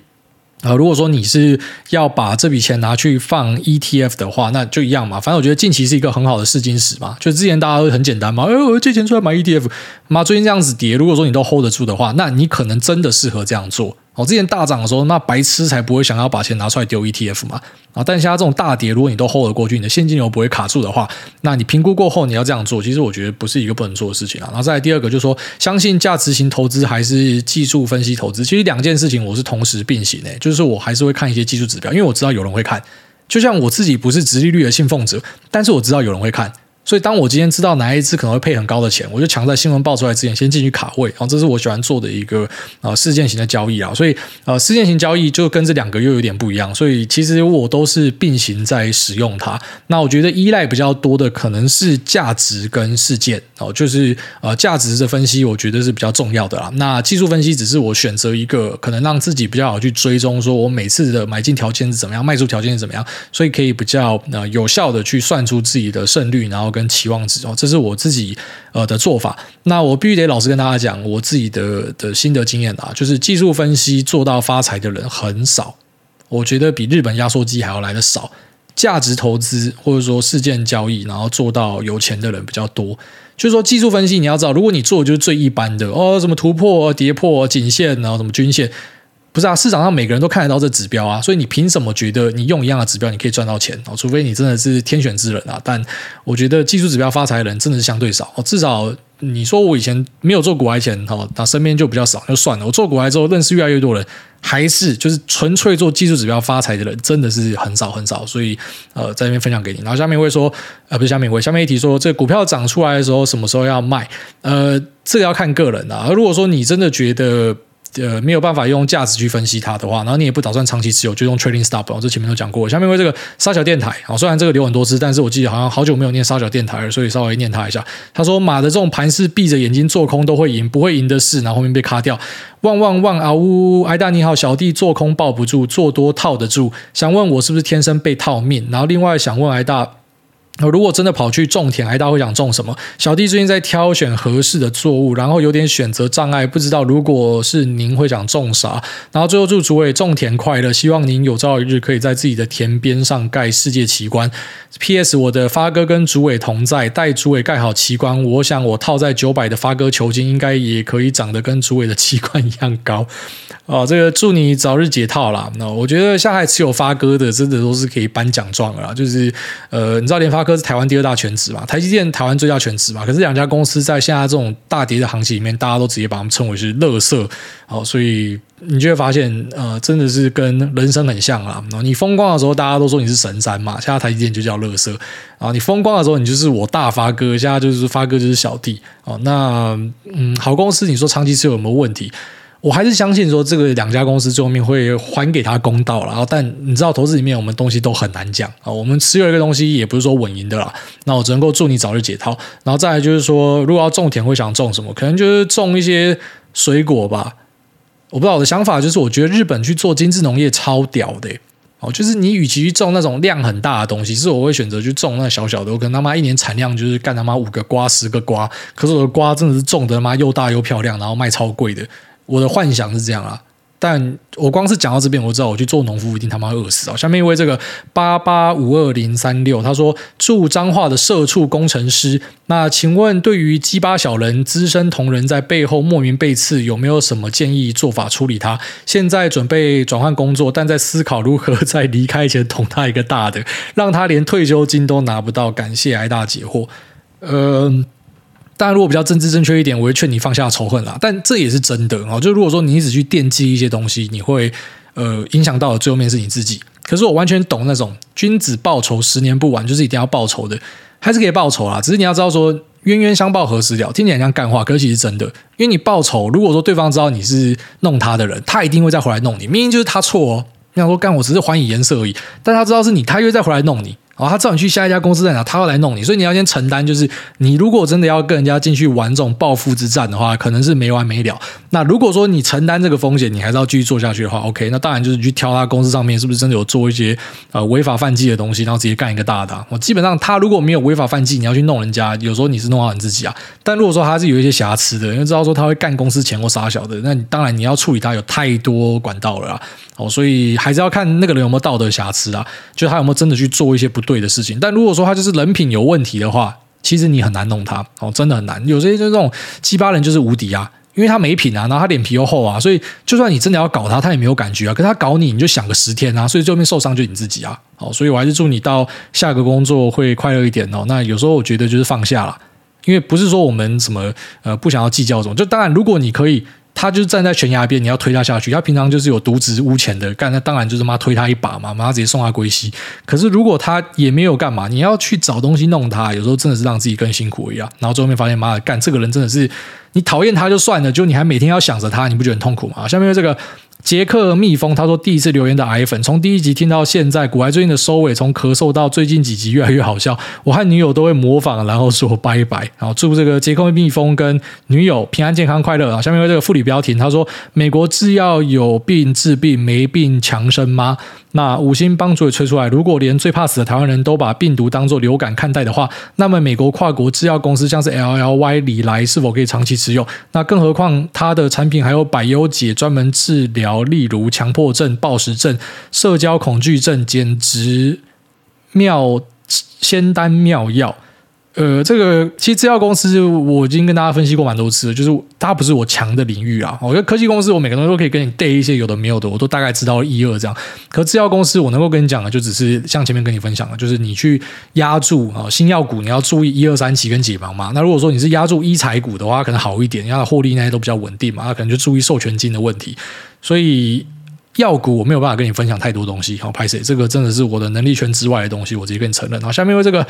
啊，如果说你是要把这笔钱拿去放 ETF 的话，那就一样嘛。反正我觉得近期是一个很好的试金石嘛。就之前大家都很简单嘛，哎，我借钱出来买 ETF，妈，最近这样子跌，如果说你都 hold 得住的话，那你可能真的适合这样做。哦，之前大涨的时候，那白痴才不会想要把钱拿出来丢 ETF 嘛。啊，但现在这种大跌，如果你都 hold 得过去，你的现金流不会卡住的话，那你评估过后你要这样做，其实我觉得不是一个不能做的事情啊。然后再来第二个就是说，相信价值型投资还是技术分析投资，其实两件事情我是同时并行的，就是说我还是会看一些技术指标，因为我知道有人会看。就像我自己不是直利率的信奉者，但是我知道有人会看。所以，当我今天知道哪一只可能会配很高的钱，我就抢在新闻爆出来之前先进去卡位。然后，这是我喜欢做的一个呃事件型的交易啊。所以，呃，事件型交易就跟这两个又有点不一样。所以，其实我都是并行在使用它。那我觉得依赖比较多的可能是价值跟事件哦，就是呃价值的分析，我觉得是比较重要的啦。那技术分析只是我选择一个可能让自己比较好去追踪，说我每次的买进条件是怎么样，卖出条件是怎么样，所以可以比较呃有效的去算出自己的胜率，然后。跟期望值哦，这是我自己呃的做法。那我必须得老实跟大家讲，我自己的的心得经验啊，就是技术分析做到发财的人很少，我觉得比日本压缩机还要来的少。价值投资或者说事件交易，然后做到有钱的人比较多。就是说技术分析，你要知道，如果你做就是最一般的哦，什么突破、跌破颈线，然后什么均线。不是啊，市场上每个人都看得到这指标啊，所以你凭什么觉得你用一样的指标你可以赚到钱哦？除非你真的是天选之人啊！但我觉得技术指标发财的人真的是相对少哦。至少你说我以前没有做股癌前哈，那身边就比较少，就算了。我做股癌之后认识越来越多人，还是就是纯粹做技术指标发财的人真的是很少很少。所以呃，在这边分享给你。然后下面会说呃，不是下面会下面一题说这股票涨出来的时候什么时候要卖？呃，这个要看个人啊。如果说你真的觉得。呃，没有办法用价值去分析它的话，然后你也不打算长期持有，就用 trading stop。我这前面都讲过。下面为这个沙小电台啊，虽然这个留很多次，但是我记得好像好久没有念沙小电台了，所以稍微念他一下。他说：“马的这种盘势，闭着眼睛做空都会赢，不会赢的是，然后后面被卡掉。”旺旺旺啊呜！挨大你好，小弟做空抱不住，做多套得住。想问我是不是天生被套命？然后另外想问挨大。那如果真的跑去种田，挨大会想种什么？小弟最近在挑选合适的作物，然后有点选择障碍，不知道如果是您会想种啥？然后最后祝主委种田快乐，希望您有朝一日可以在自己的田边上盖世界奇观。P.S. 我的发哥跟主委同在，待主委盖好奇观，我想我套在九百的发哥球茎应该也可以长得跟主委的奇观一样高。哦，这个祝你早日解套啦。那我觉得下海持有发哥的，真的都是可以颁奖状了啦。就是呃，你知道连发。科是台湾第二大权值嘛，台积电台湾最大权值嘛，可是两家公司在现在这种大跌的行情里面，大家都直接把他们称为是垃圾，哦，所以你就会发现，呃，真的是跟人生很像啊。你风光的时候，大家都说你是神山嘛，现在台积电就叫垃圾啊。你风光的时候，你就是我大发哥，现在就是发哥就是小弟哦。那嗯，好公司，你说长期持有有没有问题？我还是相信说，这个两家公司最后面会还给他公道。然后，但你知道，投资里面我们东西都很难讲啊。我们持有一个东西，也不是说稳赢的啦。那我只能够祝你早日解套。然后再来就是说，如果要种田，会想种什么？可能就是种一些水果吧。我不知道我的想法就是，我觉得日本去做精致农业超屌的哦。就是你与其去种那种量很大的东西，是我会选择去种那小小的。我可能他妈一年产量就是干他妈五个瓜、十个瓜，可是我的瓜真的是种的他妈又大又漂亮，然后卖超贵的。我的幻想是这样啊，但我光是讲到这边，我知道我去做农夫一定他妈饿死啊！下面一位这个八八五二零三六，他说驻彰化的社畜工程师，那请问对于鸡巴小人资深同仁在背后莫名被刺，有没有什么建议做法处理他？现在准备转换工作，但在思考如何在离开前捅他一个大的，让他连退休金都拿不到。感谢挨大解惑，呃。当然，如果比较政治正确一点，我会劝你放下仇恨啦。但这也是真的哦。就如果说你一直去惦记一些东西，你会呃影响到的最后面是你自己。可是我完全懂那种君子报仇，十年不晚，就是一定要报仇的，还是可以报仇啦。只是你要知道说，冤冤相报何时了，听起来像干话，可是其实真的。因为你报仇，如果说对方知道你是弄他的人，他一定会再回来弄你。明明就是他错哦，你想说干，我只是还以颜色而已，但他知道是你，他又再回来弄你。哦，他知道你去下一家公司在哪，他要来弄你，所以你要先承担。就是你如果真的要跟人家进去玩这种报复之战的话，可能是没完没了。那如果说你承担这个风险，你还是要继续做下去的话，OK，那当然就是你去挑他公司上面是不是真的有做一些呃违法犯纪的东西，然后直接干一个大的。我基本上他如果没有违法犯纪，你要去弄人家，有时候你是弄好你自己啊。但如果说他是有一些瑕疵的，因为知道说他会干公司钱或杀小的，那你当然你要处理他有太多管道了啊。哦，所以还是要看那个人有没有道德瑕疵啊，就他有没有真的去做一些不对的事情。但如果说他就是人品有问题的话，其实你很难弄他哦，真的很难。有些就这种鸡巴人就是无敌啊，因为他没品啊，然后他脸皮又厚啊，所以就算你真的要搞他，他也没有感觉啊。可是他搞你，你就想个十天啊，所以最后面受伤就你自己啊。好，所以我还是祝你到下个工作会快乐一点哦。那有时候我觉得就是放下了，因为不是说我们什么呃不想要计较这种，就当然如果你可以。他就是站在悬崖边，你要推他下去。他平常就是有渎职污钱的，干那当然就是妈推他一把嘛，妈直接送他归西。可是如果他也没有干嘛，你要去找东西弄他，有时候真的是让自己更辛苦一样。然后最后面发现，妈的，干这个人真的是你讨厌他就算了，就你还每天要想着他，你不觉得很痛苦吗？下面这个。杰克蜜蜂他说：“第一次留言的癌粉，从第一集听到现在，古癌最近的收尾，从咳嗽到最近几集越来越好笑。我和女友都会模仿，然后说拜拜。然后祝这个杰克蜜蜂跟女友平安健康快乐啊！下面为这个副理标题，他说：美国制药有病治病，没病强生吗？”那五星帮主也吹出来，如果连最怕死的台湾人都把病毒当作流感看待的话，那么美国跨国制药公司像是 LLY、礼来是否可以长期持有？那更何况它的产品还有百忧解，专门治疗例如强迫症、暴食症、社交恐惧症，简直妙仙丹妙药。呃，这个其实制药公司我已经跟大家分析过蛮多次，就是它不是我强的领域啊。我觉得科技公司我每个东西都可以跟你带一些有的没有的，我都大概知道一二这样。可制药公司我能够跟你讲的，就只是像前面跟你分享的，就是你去压住啊新药股，你要注意一二三期跟解盲嘛。那如果说你是压住医材股的话，可能好一点，因为它获利那些都比较稳定嘛，那可能就注意授权金的问题。所以药股我没有办法跟你分享太多东西，好，拍谢这个真的是我的能力圈之外的东西，我直接跟你承认。然后下面为这个。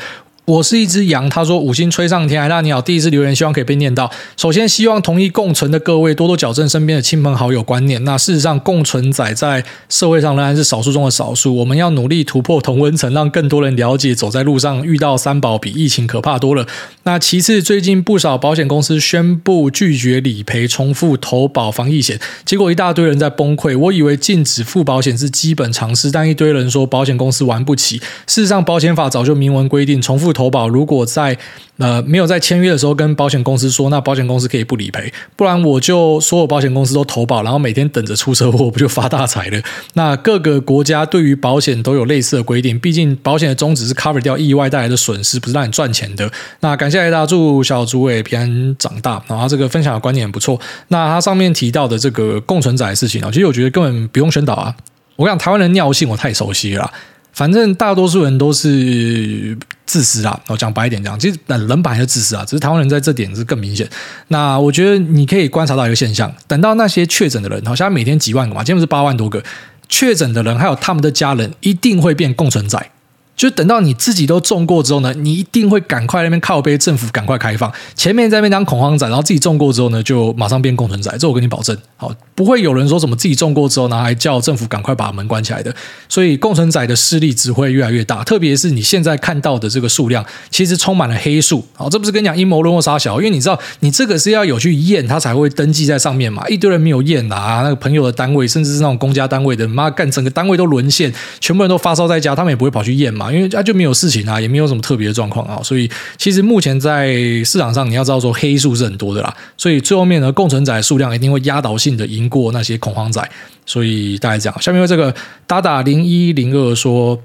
我是一只羊，他说五星吹上天，艾大你好，第一次留言，希望可以被念到。首先，希望同意共存的各位多多矫正身边的亲朋好友观念。那事实上，共存仔在社会上仍然是少数中的少数。我们要努力突破同温层，让更多人了解，走在路上遇到三宝比疫情可怕多了。那其次，最近不少保险公司宣布拒绝理赔重复投保防疫险，结果一大堆人在崩溃。我以为禁止付保险是基本常识，但一堆人说保险公司玩不起。事实上，保险法早就明文规定重复。投保如果在呃没有在签约的时候跟保险公司说，那保险公司可以不理赔，不然我就所有保险公司都投保，然后每天等着出车祸，不就发大财了？那各个国家对于保险都有类似的规定，毕竟保险的宗旨是 cover 掉意外带来的损失，不是让你赚钱的。那感谢大家，祝小主委平安长大。然后这个分享的观点很不错。那他上面提到的这个共存仔的事情啊，其实我觉得根本不用宣导啊。我跟你讲，台湾人尿性我太熟悉了。反正大多数人都是自私啊，我讲白一点讲，其实人本来就自私啊，只是台湾人在这点是更明显。那我觉得你可以观察到一个现象，等到那些确诊的人，好像每天几万个嘛，今天不是八万多个确诊的人，还有他们的家人，一定会变共存在。就等到你自己都中过之后呢，你一定会赶快那边靠背政府赶快开放，前面在那边当恐慌仔，然后自己中过之后呢，就马上变共存仔，这我跟你保证，好，不会有人说什么自己中过之后呢，还叫政府赶快把门关起来的。所以共存仔的势力只会越来越大，特别是你现在看到的这个数量，其实充满了黑数。好，这不是跟你讲阴谋论或杀小，因为你知道，你这个是要有去验，他才会登记在上面嘛。一堆人没有验啊，那个朋友的单位，甚至是那种公家单位的，妈干整个单位都沦陷，全部人都发烧在家，他们也不会跑去验嘛。因为他就没有事情啊，也没有什么特别的状况啊，所以其实目前在市场上，你要知道说黑数是很多的啦，所以最后面呢，共存仔数量一定会压倒性的赢过那些恐慌仔，所以大概这样。下面这个打打零一零二说，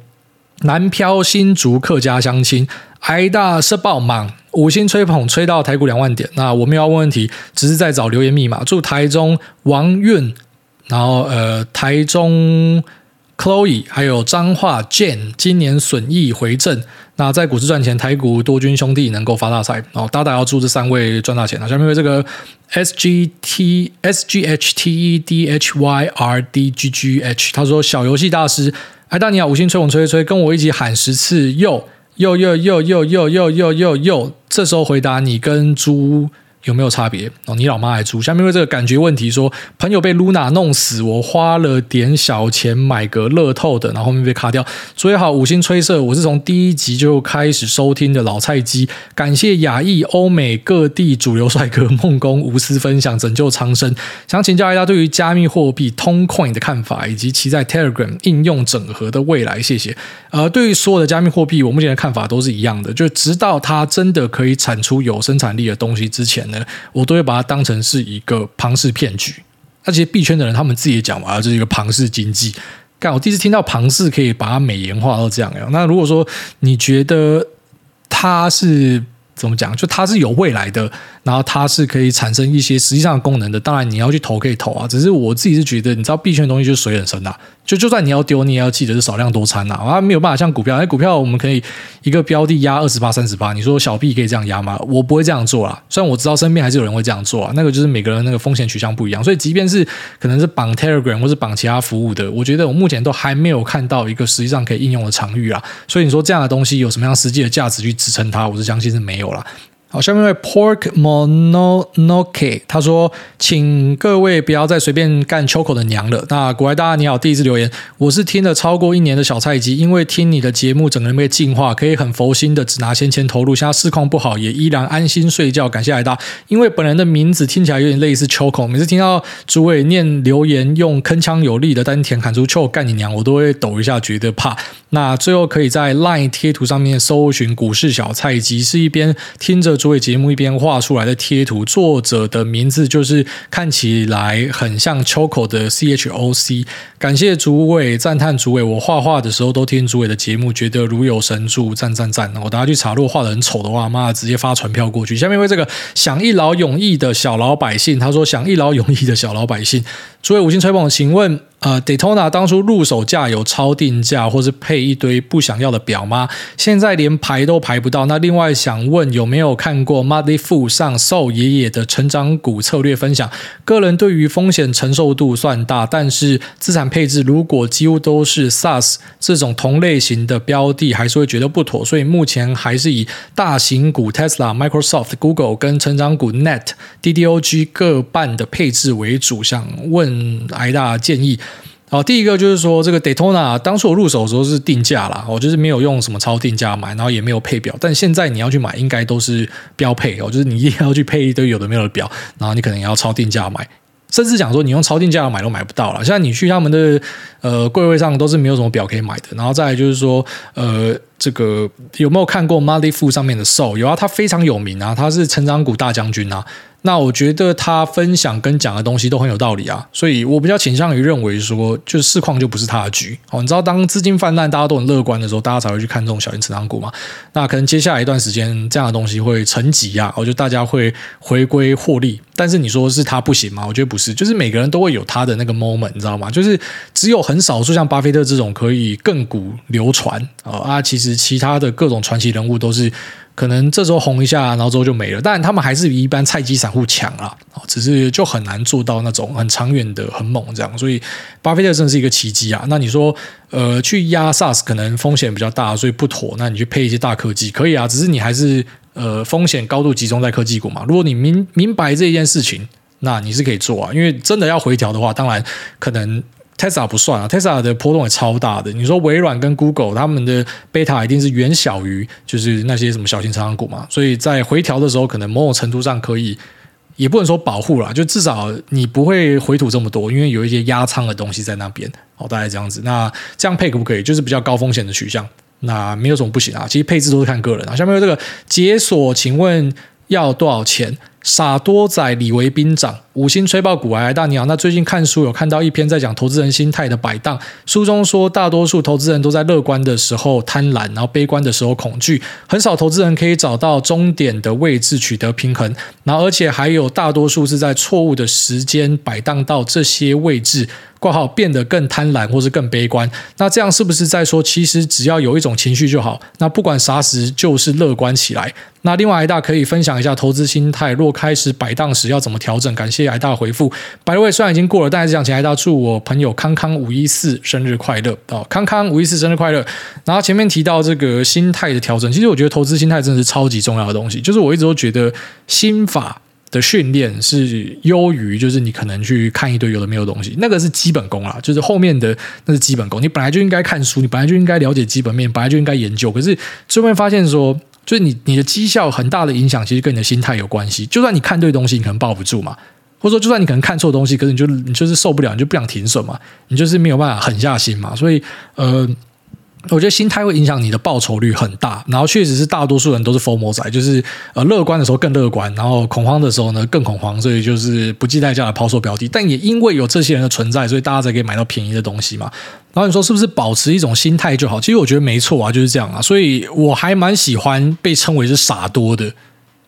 南漂新竹客家相亲，挨大社爆满，五星吹捧吹到台股两万点。那我没有要问问题，只是在找留言密码。祝台中王运，然后呃台中。Chloe 还有彰化 Jane 今年损益回正，那在股市赚钱，台股多军兄弟能够发大财哦！大大要祝这三位赚大钱啊！下面为这个 S G T S G H T E D H Y R D G G H，他说小游戏大师，艾大你好，五星吹捧吹吹吹，跟我一起喊十次又又又又又又又又又又，这时候回答你跟猪。有没有差别哦？你老妈还猪？下面为这个感觉问题说，朋友被 Luna 弄死，我花了点小钱买个乐透的，然后后面被卡掉。所以好，五星吹射，我是从第一集就开始收听的老菜鸡，感谢亚裔、欧美各地主流帅哥梦工无私分享，拯救苍生。想请教一下对于加密货币通 Coin 的看法，以及其在 Telegram 应用整合的未来。谢谢。呃，对于所有的加密货币，我目前的看法都是一样的，就直到它真的可以产出有生产力的东西之前呢。我都会把它当成是一个庞氏骗局。那其实币圈的人他们自己也讲嘛，这是一个庞氏经济。干，我第一次听到庞氏可以把它美颜化到这样。那如果说你觉得它是怎么讲，就它是有未来的，然后它是可以产生一些实际上的功能的。当然你要去投可以投啊，只是我自己是觉得，你知道币圈的东西就是水很深呐、啊，就就算你要丢，你也要记得是少量多餐呐，啊没有办法像股票，哎股票我们可以一个标的压二十八、三十八，你说小币可以这样压吗？我不会这样做啦，虽然我知道身边还是有人会这样做啊，那个就是每个人那个风险取向不一样，所以即便是可能是绑 Telegram 或是绑其他服务的，我觉得我目前都还没有看到一个实际上可以应用的场域啊，所以你说这样的东西有什么样实际的价值去支撑它？我是相信是没有啦。好，下面为 Pork Mononoke，他说：“请各位不要再随便干 Choco 的娘了。”那国外大家你好，第一次留言，我是听了超过一年的小菜鸡，因为听你的节目，整个人被净化，可以很佛心的只拿闲钱投入。现在市况不好，也依然安心睡觉。感谢海大，因为本人的名字听起来有点类似 Choco，每次听到主委念留言用铿锵有力的丹田喊出 Choco 干你娘，我都会抖一下，觉得怕。那最后可以在 Line 贴图上面搜寻股市小菜鸡，是一边听着。作为节目一边画出来的贴图，作者的名字就是看起来很像 Choco 的 C H O C。感谢主委，赞叹主委，我画画的时候都听主委的节目，觉得如有神助，赞赞赞！我大家去查，如果画的很丑的话，妈的，直接发传票过去。下面为这个想一劳永逸的小老百姓，他说想一劳永逸的小老百姓，诸位五星吹捧，请问。呃，Daytona 当初入手价有超定价，或是配一堆不想要的表吗？现在连排都排不到。那另外想问，有没有看过 Muddy Fool 上 So 爷爷的成长股策略分享？个人对于风险承受度算大，但是资产配置如果几乎都是 SaaS 这种同类型的标的，还是会觉得不妥。所以目前还是以大型股 Tesla、Microsoft、Google 跟成长股 Net、DDOG 各半的配置为主。想问挨大建议。好，第一个就是说，这个 Daytona 当初我入手的时候是定价啦，我就是没有用什么超定价买，然后也没有配表。但现在你要去买，应该都是标配哦，就是你一定要去配一堆有的没有的表，然后你可能也要超定价买，甚至讲说你用超定价买都买不到了。现在你去他们的呃柜位上都是没有什么表可以买的。然后再来就是说，呃，这个有没有看过 Motley f o o 上面的 Soul？有啊，他非常有名啊，他是成长股大将军啊。那我觉得他分享跟讲的东西都很有道理啊，所以我比较倾向于认为说，就是市况就不是他的局哦。你知道，当资金泛滥，大家都很乐观的时候，大家才会去看这种小型成长股嘛。那可能接下来一段时间，这样的东西会沉寂啊，我觉得大家会回归获利。但是你说是他不行吗？我觉得不是，就是每个人都会有他的那个 moment，你知道吗？就是只有很少数像巴菲特这种可以亘古流传啊，其实其他的各种传奇人物都是。可能这时候红一下，然后之后就没了。但，他们还是比一般菜鸡散户强啦，只是就很难做到那种很长远的、很猛这样。所以，巴菲特真的是一个奇迹啊！那你说，呃，去压 SaaS 可能风险比较大，所以不妥。那你去配一些大科技可以啊，只是你还是呃风险高度集中在科技股嘛。如果你明明白这件事情，那你是可以做啊。因为真的要回调的话，当然可能。Tesla 不算啊，Tesla 的波动也超大的。你说微软跟 Google 他们的贝塔一定是远小于就是那些什么小型成长股嘛，所以在回调的时候，可能某种程度上可以，也不能说保护啦，就至少你不会回吐这么多，因为有一些压仓的东西在那边。好，大概这样子。那这样配可不可以？就是比较高风险的取向，那没有什么不行啊。其实配置都是看个人啊。下面有这个解锁，请问要多少钱？傻多仔李维兵长五星吹爆股癌大你好，那最近看书有看到一篇在讲投资人心态的摆荡，书中说大多数投资人都在乐观的时候贪婪，然后悲观的时候恐惧，很少投资人可以找到终点的位置取得平衡，然后而且还有大多数是在错误的时间摆荡到这些位置。挂号变得更贪婪，或是更悲观，那这样是不是在说，其实只要有一种情绪就好？那不管啥时，就是乐观起来。那另外，一大可以分享一下投资心态，若开始摆荡时要怎么调整？感谢癌大回复。百位虽然已经过了，但还是想请癌大祝我朋友康康五一四生日快乐哦！康康五一四生日快乐。然后前面提到这个心态的调整，其实我觉得投资心态真的是超级重要的东西。就是我一直都觉得心法。的训练是优于，就是你可能去看一堆有的没有东西，那个是基本功啦，就是后面的那是基本功。你本来就应该看书，你本来就应该了解基本面，本来就应该研究。可是最后发现说，就是你你的绩效很大的影响，其实跟你的心态有关系。就算你看对东西，你可能抱不住嘛，或者说就算你可能看错东西，可是你就你就是受不了，你就不想停损嘛，你就是没有办法狠下心嘛。所以呃。我觉得心态会影响你的报酬率很大，然后确实是大多数人都是疯魔仔，就是呃乐观的时候更乐观，然后恐慌的时候呢更恐慌，所以就是不计代价的抛售标的。但也因为有这些人的存在，所以大家才可以买到便宜的东西嘛。然后你说是不是保持一种心态就好？其实我觉得没错啊，就是这样啊。所以我还蛮喜欢被称为是傻多的。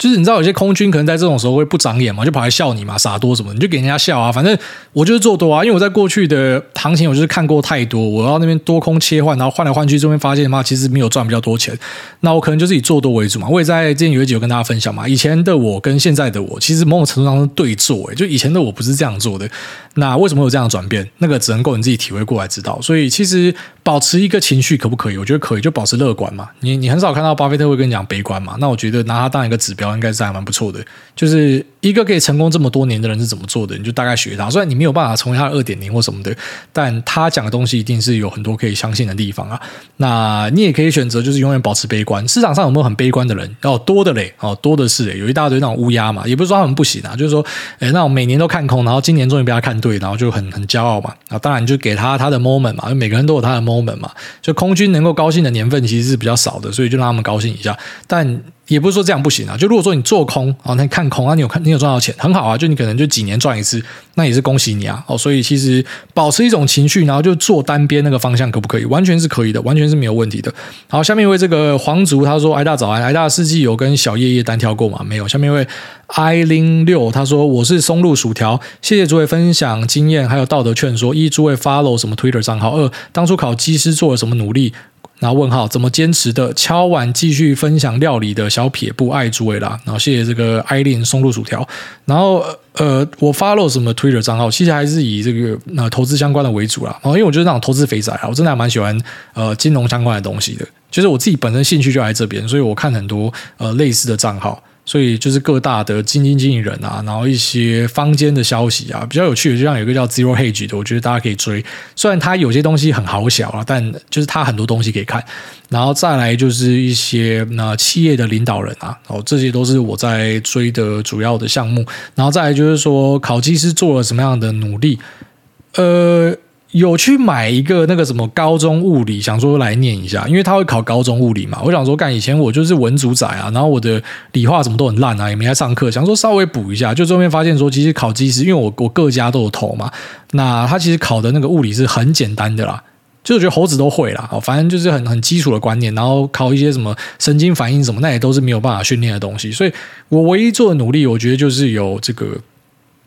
就是你知道有些空军可能在这种时候会不长眼嘛，就跑来笑你嘛，傻多什么，你就给人家笑啊。反正我就是做多啊，因为我在过去的行情我就是看过太多，我要那边多空切换，然后换来换去，这边发现嘛，其实没有赚比较多钱。那我可能就是以做多为主嘛。我也在之前有一集有跟大家分享嘛，以前的我跟现在的我，其实某种程度上是对做，诶，就以前的我不是这样做的。那为什么有这样的转变？那个只能够你自己体会过来知道。所以其实保持一个情绪可不可以？我觉得可以，就保持乐观嘛。你你很少看到巴菲特会跟你讲悲观嘛。那我觉得拿它当一个指标。应该是还蛮不错的，就是一个可以成功这么多年的人是怎么做的，你就大概学他。虽然你没有办法成为他的二点零或什么的，但他讲的东西一定是有很多可以相信的地方啊。那你也可以选择就是永远保持悲观。市场上有没有很悲观的人？哦，多的嘞，哦，多的是嘞，有一大堆那种乌鸦嘛。也不是说他们不行啊，就是说，诶，那种每年都看空，然后今年终于被他看对，然后就很很骄傲嘛。啊，当然就给他他的 moment 嘛，因为每个人都有他的 moment 嘛。就空军能够高兴的年份其实是比较少的，所以就让他们高兴一下。但也不是说这样不行啊，就如果说你做空啊，那看空啊，你有看你有赚到钱，很好啊，就你可能就几年赚一次，那也是恭喜你啊。哦，所以其实保持一种情绪，然后就做单边那个方向可不可以？完全是可以的，完全是没有问题的。好，下面一位这个皇族他说：“挨大早安，挨大世纪有跟小叶叶单挑过吗？没有。”下面一位 i 零六他说：“我是松露薯条，谢谢诸位分享经验，还有道德劝说。一，诸位 follow 什么 Twitter 账号？二，当初考机师做了什么努力？”然后问号怎么坚持的？敲碗继续分享料理的小撇步爱诸位啦。然后谢谢这个艾琳松露薯条。然后呃，我 follow 什么 Twitter 账号？其实还是以这个呃投资相关的为主啦。然后因为我觉得那种投资肥仔啊，我真的还蛮喜欢呃金融相关的东西的。就是我自己本身兴趣就来这边，所以我看很多呃类似的账号。所以就是各大的基金经理人啊，然后一些坊间的消息啊，比较有趣的，就像有一个叫 Zero Hedge 的，我觉得大家可以追。虽然它有些东西很好小啊，但就是它很多东西可以看。然后再来就是一些那企业的领导人啊，哦，这些都是我在追的主要的项目。然后再来就是说，考基师做了什么样的努力？呃。有去买一个那个什么高中物理，想说来念一下，因为他会考高中物理嘛。我想说，干以前我就是文组仔啊，然后我的理化什么都很烂啊，也没在上课，想说稍微补一下。就后面发现说，其实考机师，因为我我各家都有投嘛，那他其实考的那个物理是很简单的啦，就我觉得猴子都会啦，反正就是很很基础的观念，然后考一些什么神经反应什么，那也都是没有办法训练的东西。所以我唯一做的努力，我觉得就是有这个。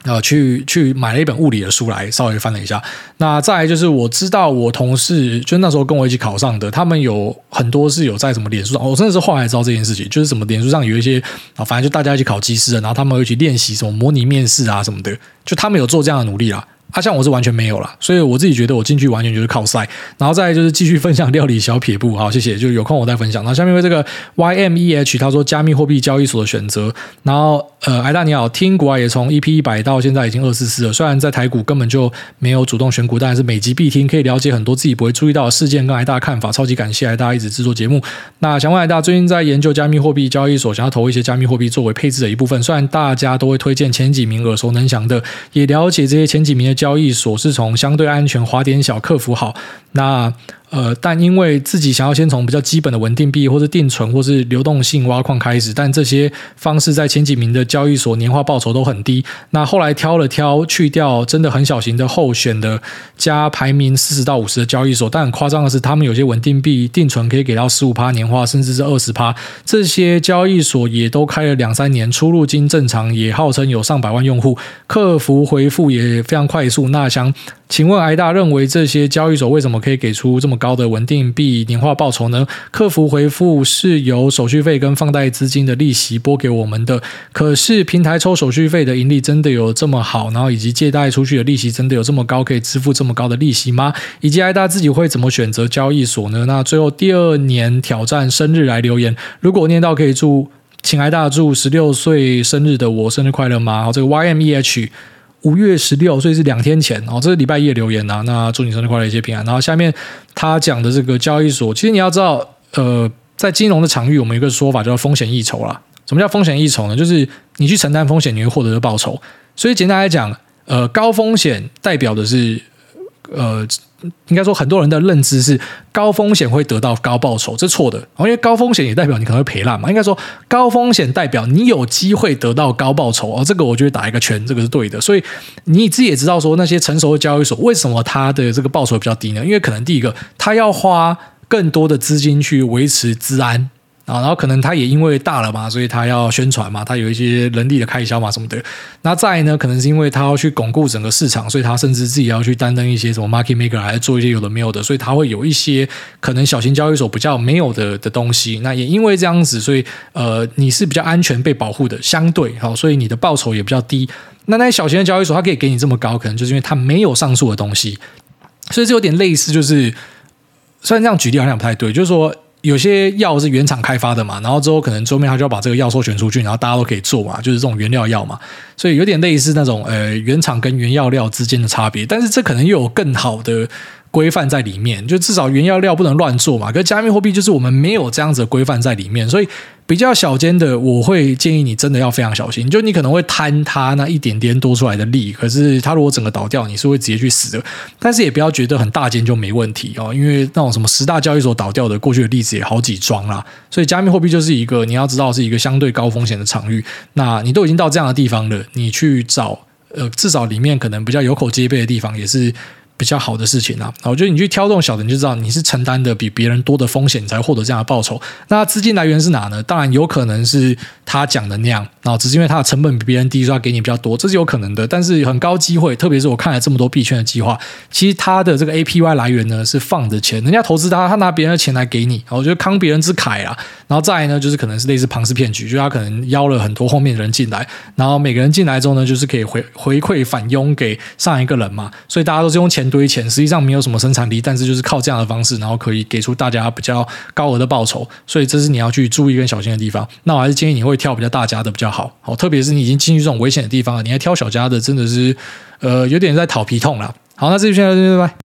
啊，去去买了一本物理的书来，稍微翻了一下。那再就是我知道我同事就那时候跟我一起考上的，他们有很多是有在什么脸书上，我真的是后来知道这件事情，就是什么脸书上有一些啊，反正就大家一起考机师的，然后他们会去练习什么模拟面试啊什么的，就他们有做这样的努力啦。他、啊、像我是完全没有啦，所以我自己觉得我进去完全就是靠塞，然后再就是继续分享料理小撇步，好，谢谢，就有空我再分享。那下面为这个 Y M E H 他说加密货币交易所的选择，然后呃，艾大你好，听股啊也从 EP 一百到现在已经二四四了，虽然在台股根本就没有主动选股，但是每集必听，可以了解很多自己不会注意到的事件跟艾大看法，超级感谢艾大一直制作节目。那想问艾大最近在研究加密货币交易所，想要投一些加密货币作为配置的一部分，虽然大家都会推荐前几名耳熟能详的，也了解这些前几名交易所是从。从相对安全、滑点小、客服好，那呃，但因为自己想要先从比较基本的稳定币或是定存或是流动性挖矿开始，但这些方式在前几名的交易所年化报酬都很低。那后来挑了挑，去掉真的很小型的候选的加排名四十到五十的交易所，但很夸张的是，他们有些稳定币定存可以给到十五趴年化，甚至是二十趴。这些交易所也都开了两三年，出入金正常，也号称有上百万用户，客服回复也非常快速。那想请问癌大认为这些交易所为什么可以给出这么高的稳定币年化报酬呢？客服回复是由手续费跟放贷资金的利息拨给我们的，可是平台抽手续费的盈利真的有这么好？然后以及借贷出去的利息真的有这么高，可以支付这么高的利息吗？以及癌大自己会怎么选择交易所呢？那最后第二年挑战生日来留言，如果念到可以祝，请癌大祝十六岁生日的我生日快乐吗？好，这个 YMEH。五月十六，所以是两天前哦，这是礼拜一的留言呐、啊。那祝你生日快乐，一切平安。然后下面他讲的这个交易所，其实你要知道，呃，在金融的场域，我们有一个说法叫风险溢酬啦。什么叫风险溢酬呢？就是你去承担风险，你会获得的报酬。所以简单来讲，呃，高风险代表的是。呃，应该说很多人的认知是高风险会得到高报酬，这是错的。因为高风险也代表你可能会赔烂嘛。应该说高风险代表你有机会得到高报酬，哦，这个我觉得打一个圈，这个是对的。所以你自己也知道说那些成熟的交易所为什么它的这个报酬比较低呢？因为可能第一个，它要花更多的资金去维持资安。啊，然后可能他也因为大了嘛，所以他要宣传嘛，他有一些人力的开销嘛什么的。那再呢，可能是因为他要去巩固整个市场，所以他甚至自己要去担任一些什么 market maker，还是做一些有的没有的，所以他会有一些可能小型交易所比较没有的的东西。那也因为这样子，所以呃，你是比较安全被保护的，相对好，所以你的报酬也比较低。那那些小型的交易所，它可以给你这么高，可能就是因为它没有上述的东西，所以这有点类似，就是虽然这样举例好像不太对，就是说。有些药是原厂开发的嘛，然后之后可能桌面他就要把这个药授权出去，然后大家都可以做嘛，就是这种原料药嘛，所以有点类似那种呃原厂跟原药料之间的差别，但是这可能又有更好的。规范在里面，就至少原料料不能乱做嘛。可加密货币就是我们没有这样子的规范在里面，所以比较小间的，我会建议你真的要非常小心。就你可能会贪它那一点点多出来的利，可是它如果整个倒掉，你是会直接去死的。但是也不要觉得很大间就没问题哦，因为那种什么十大交易所倒掉的过去的例子也好几桩啦。所以加密货币就是一个你要知道是一个相对高风险的场域。那你都已经到这样的地方了，你去找呃至少里面可能比较有口皆碑的地方也是。比较好的事情啊，我觉得你去挑这种小的，你就知道你是承担的比别人多的风险，你才获得这样的报酬。那资金来源是哪呢？当然有可能是他讲的那样，然后只是因为他的成本比别人低，所以他给你比较多，这是有可能的。但是很高机会，特别是我看了这么多币圈的计划，其实他的这个 APY 来源呢是放着钱，人家投资他，他拿别人的钱来给你，我觉得慷别人之慨啊。然后再来呢，就是可能是类似庞氏骗局，就他可能邀了很多后面的人进来，然后每个人进来之后呢，就是可以回回馈返佣给上一个人嘛，所以大家都是用钱。堆钱，实际上没有什么生产力，但是就是靠这样的方式，然后可以给出大家比较高额的报酬，所以这是你要去注意跟小心的地方。那我还是建议你会挑比较大家的比较好，好，特别是你已经进去这种危险的地方了，你还挑小家的，真的是呃有点在讨皮痛了。好，那这期就先到这，拜拜。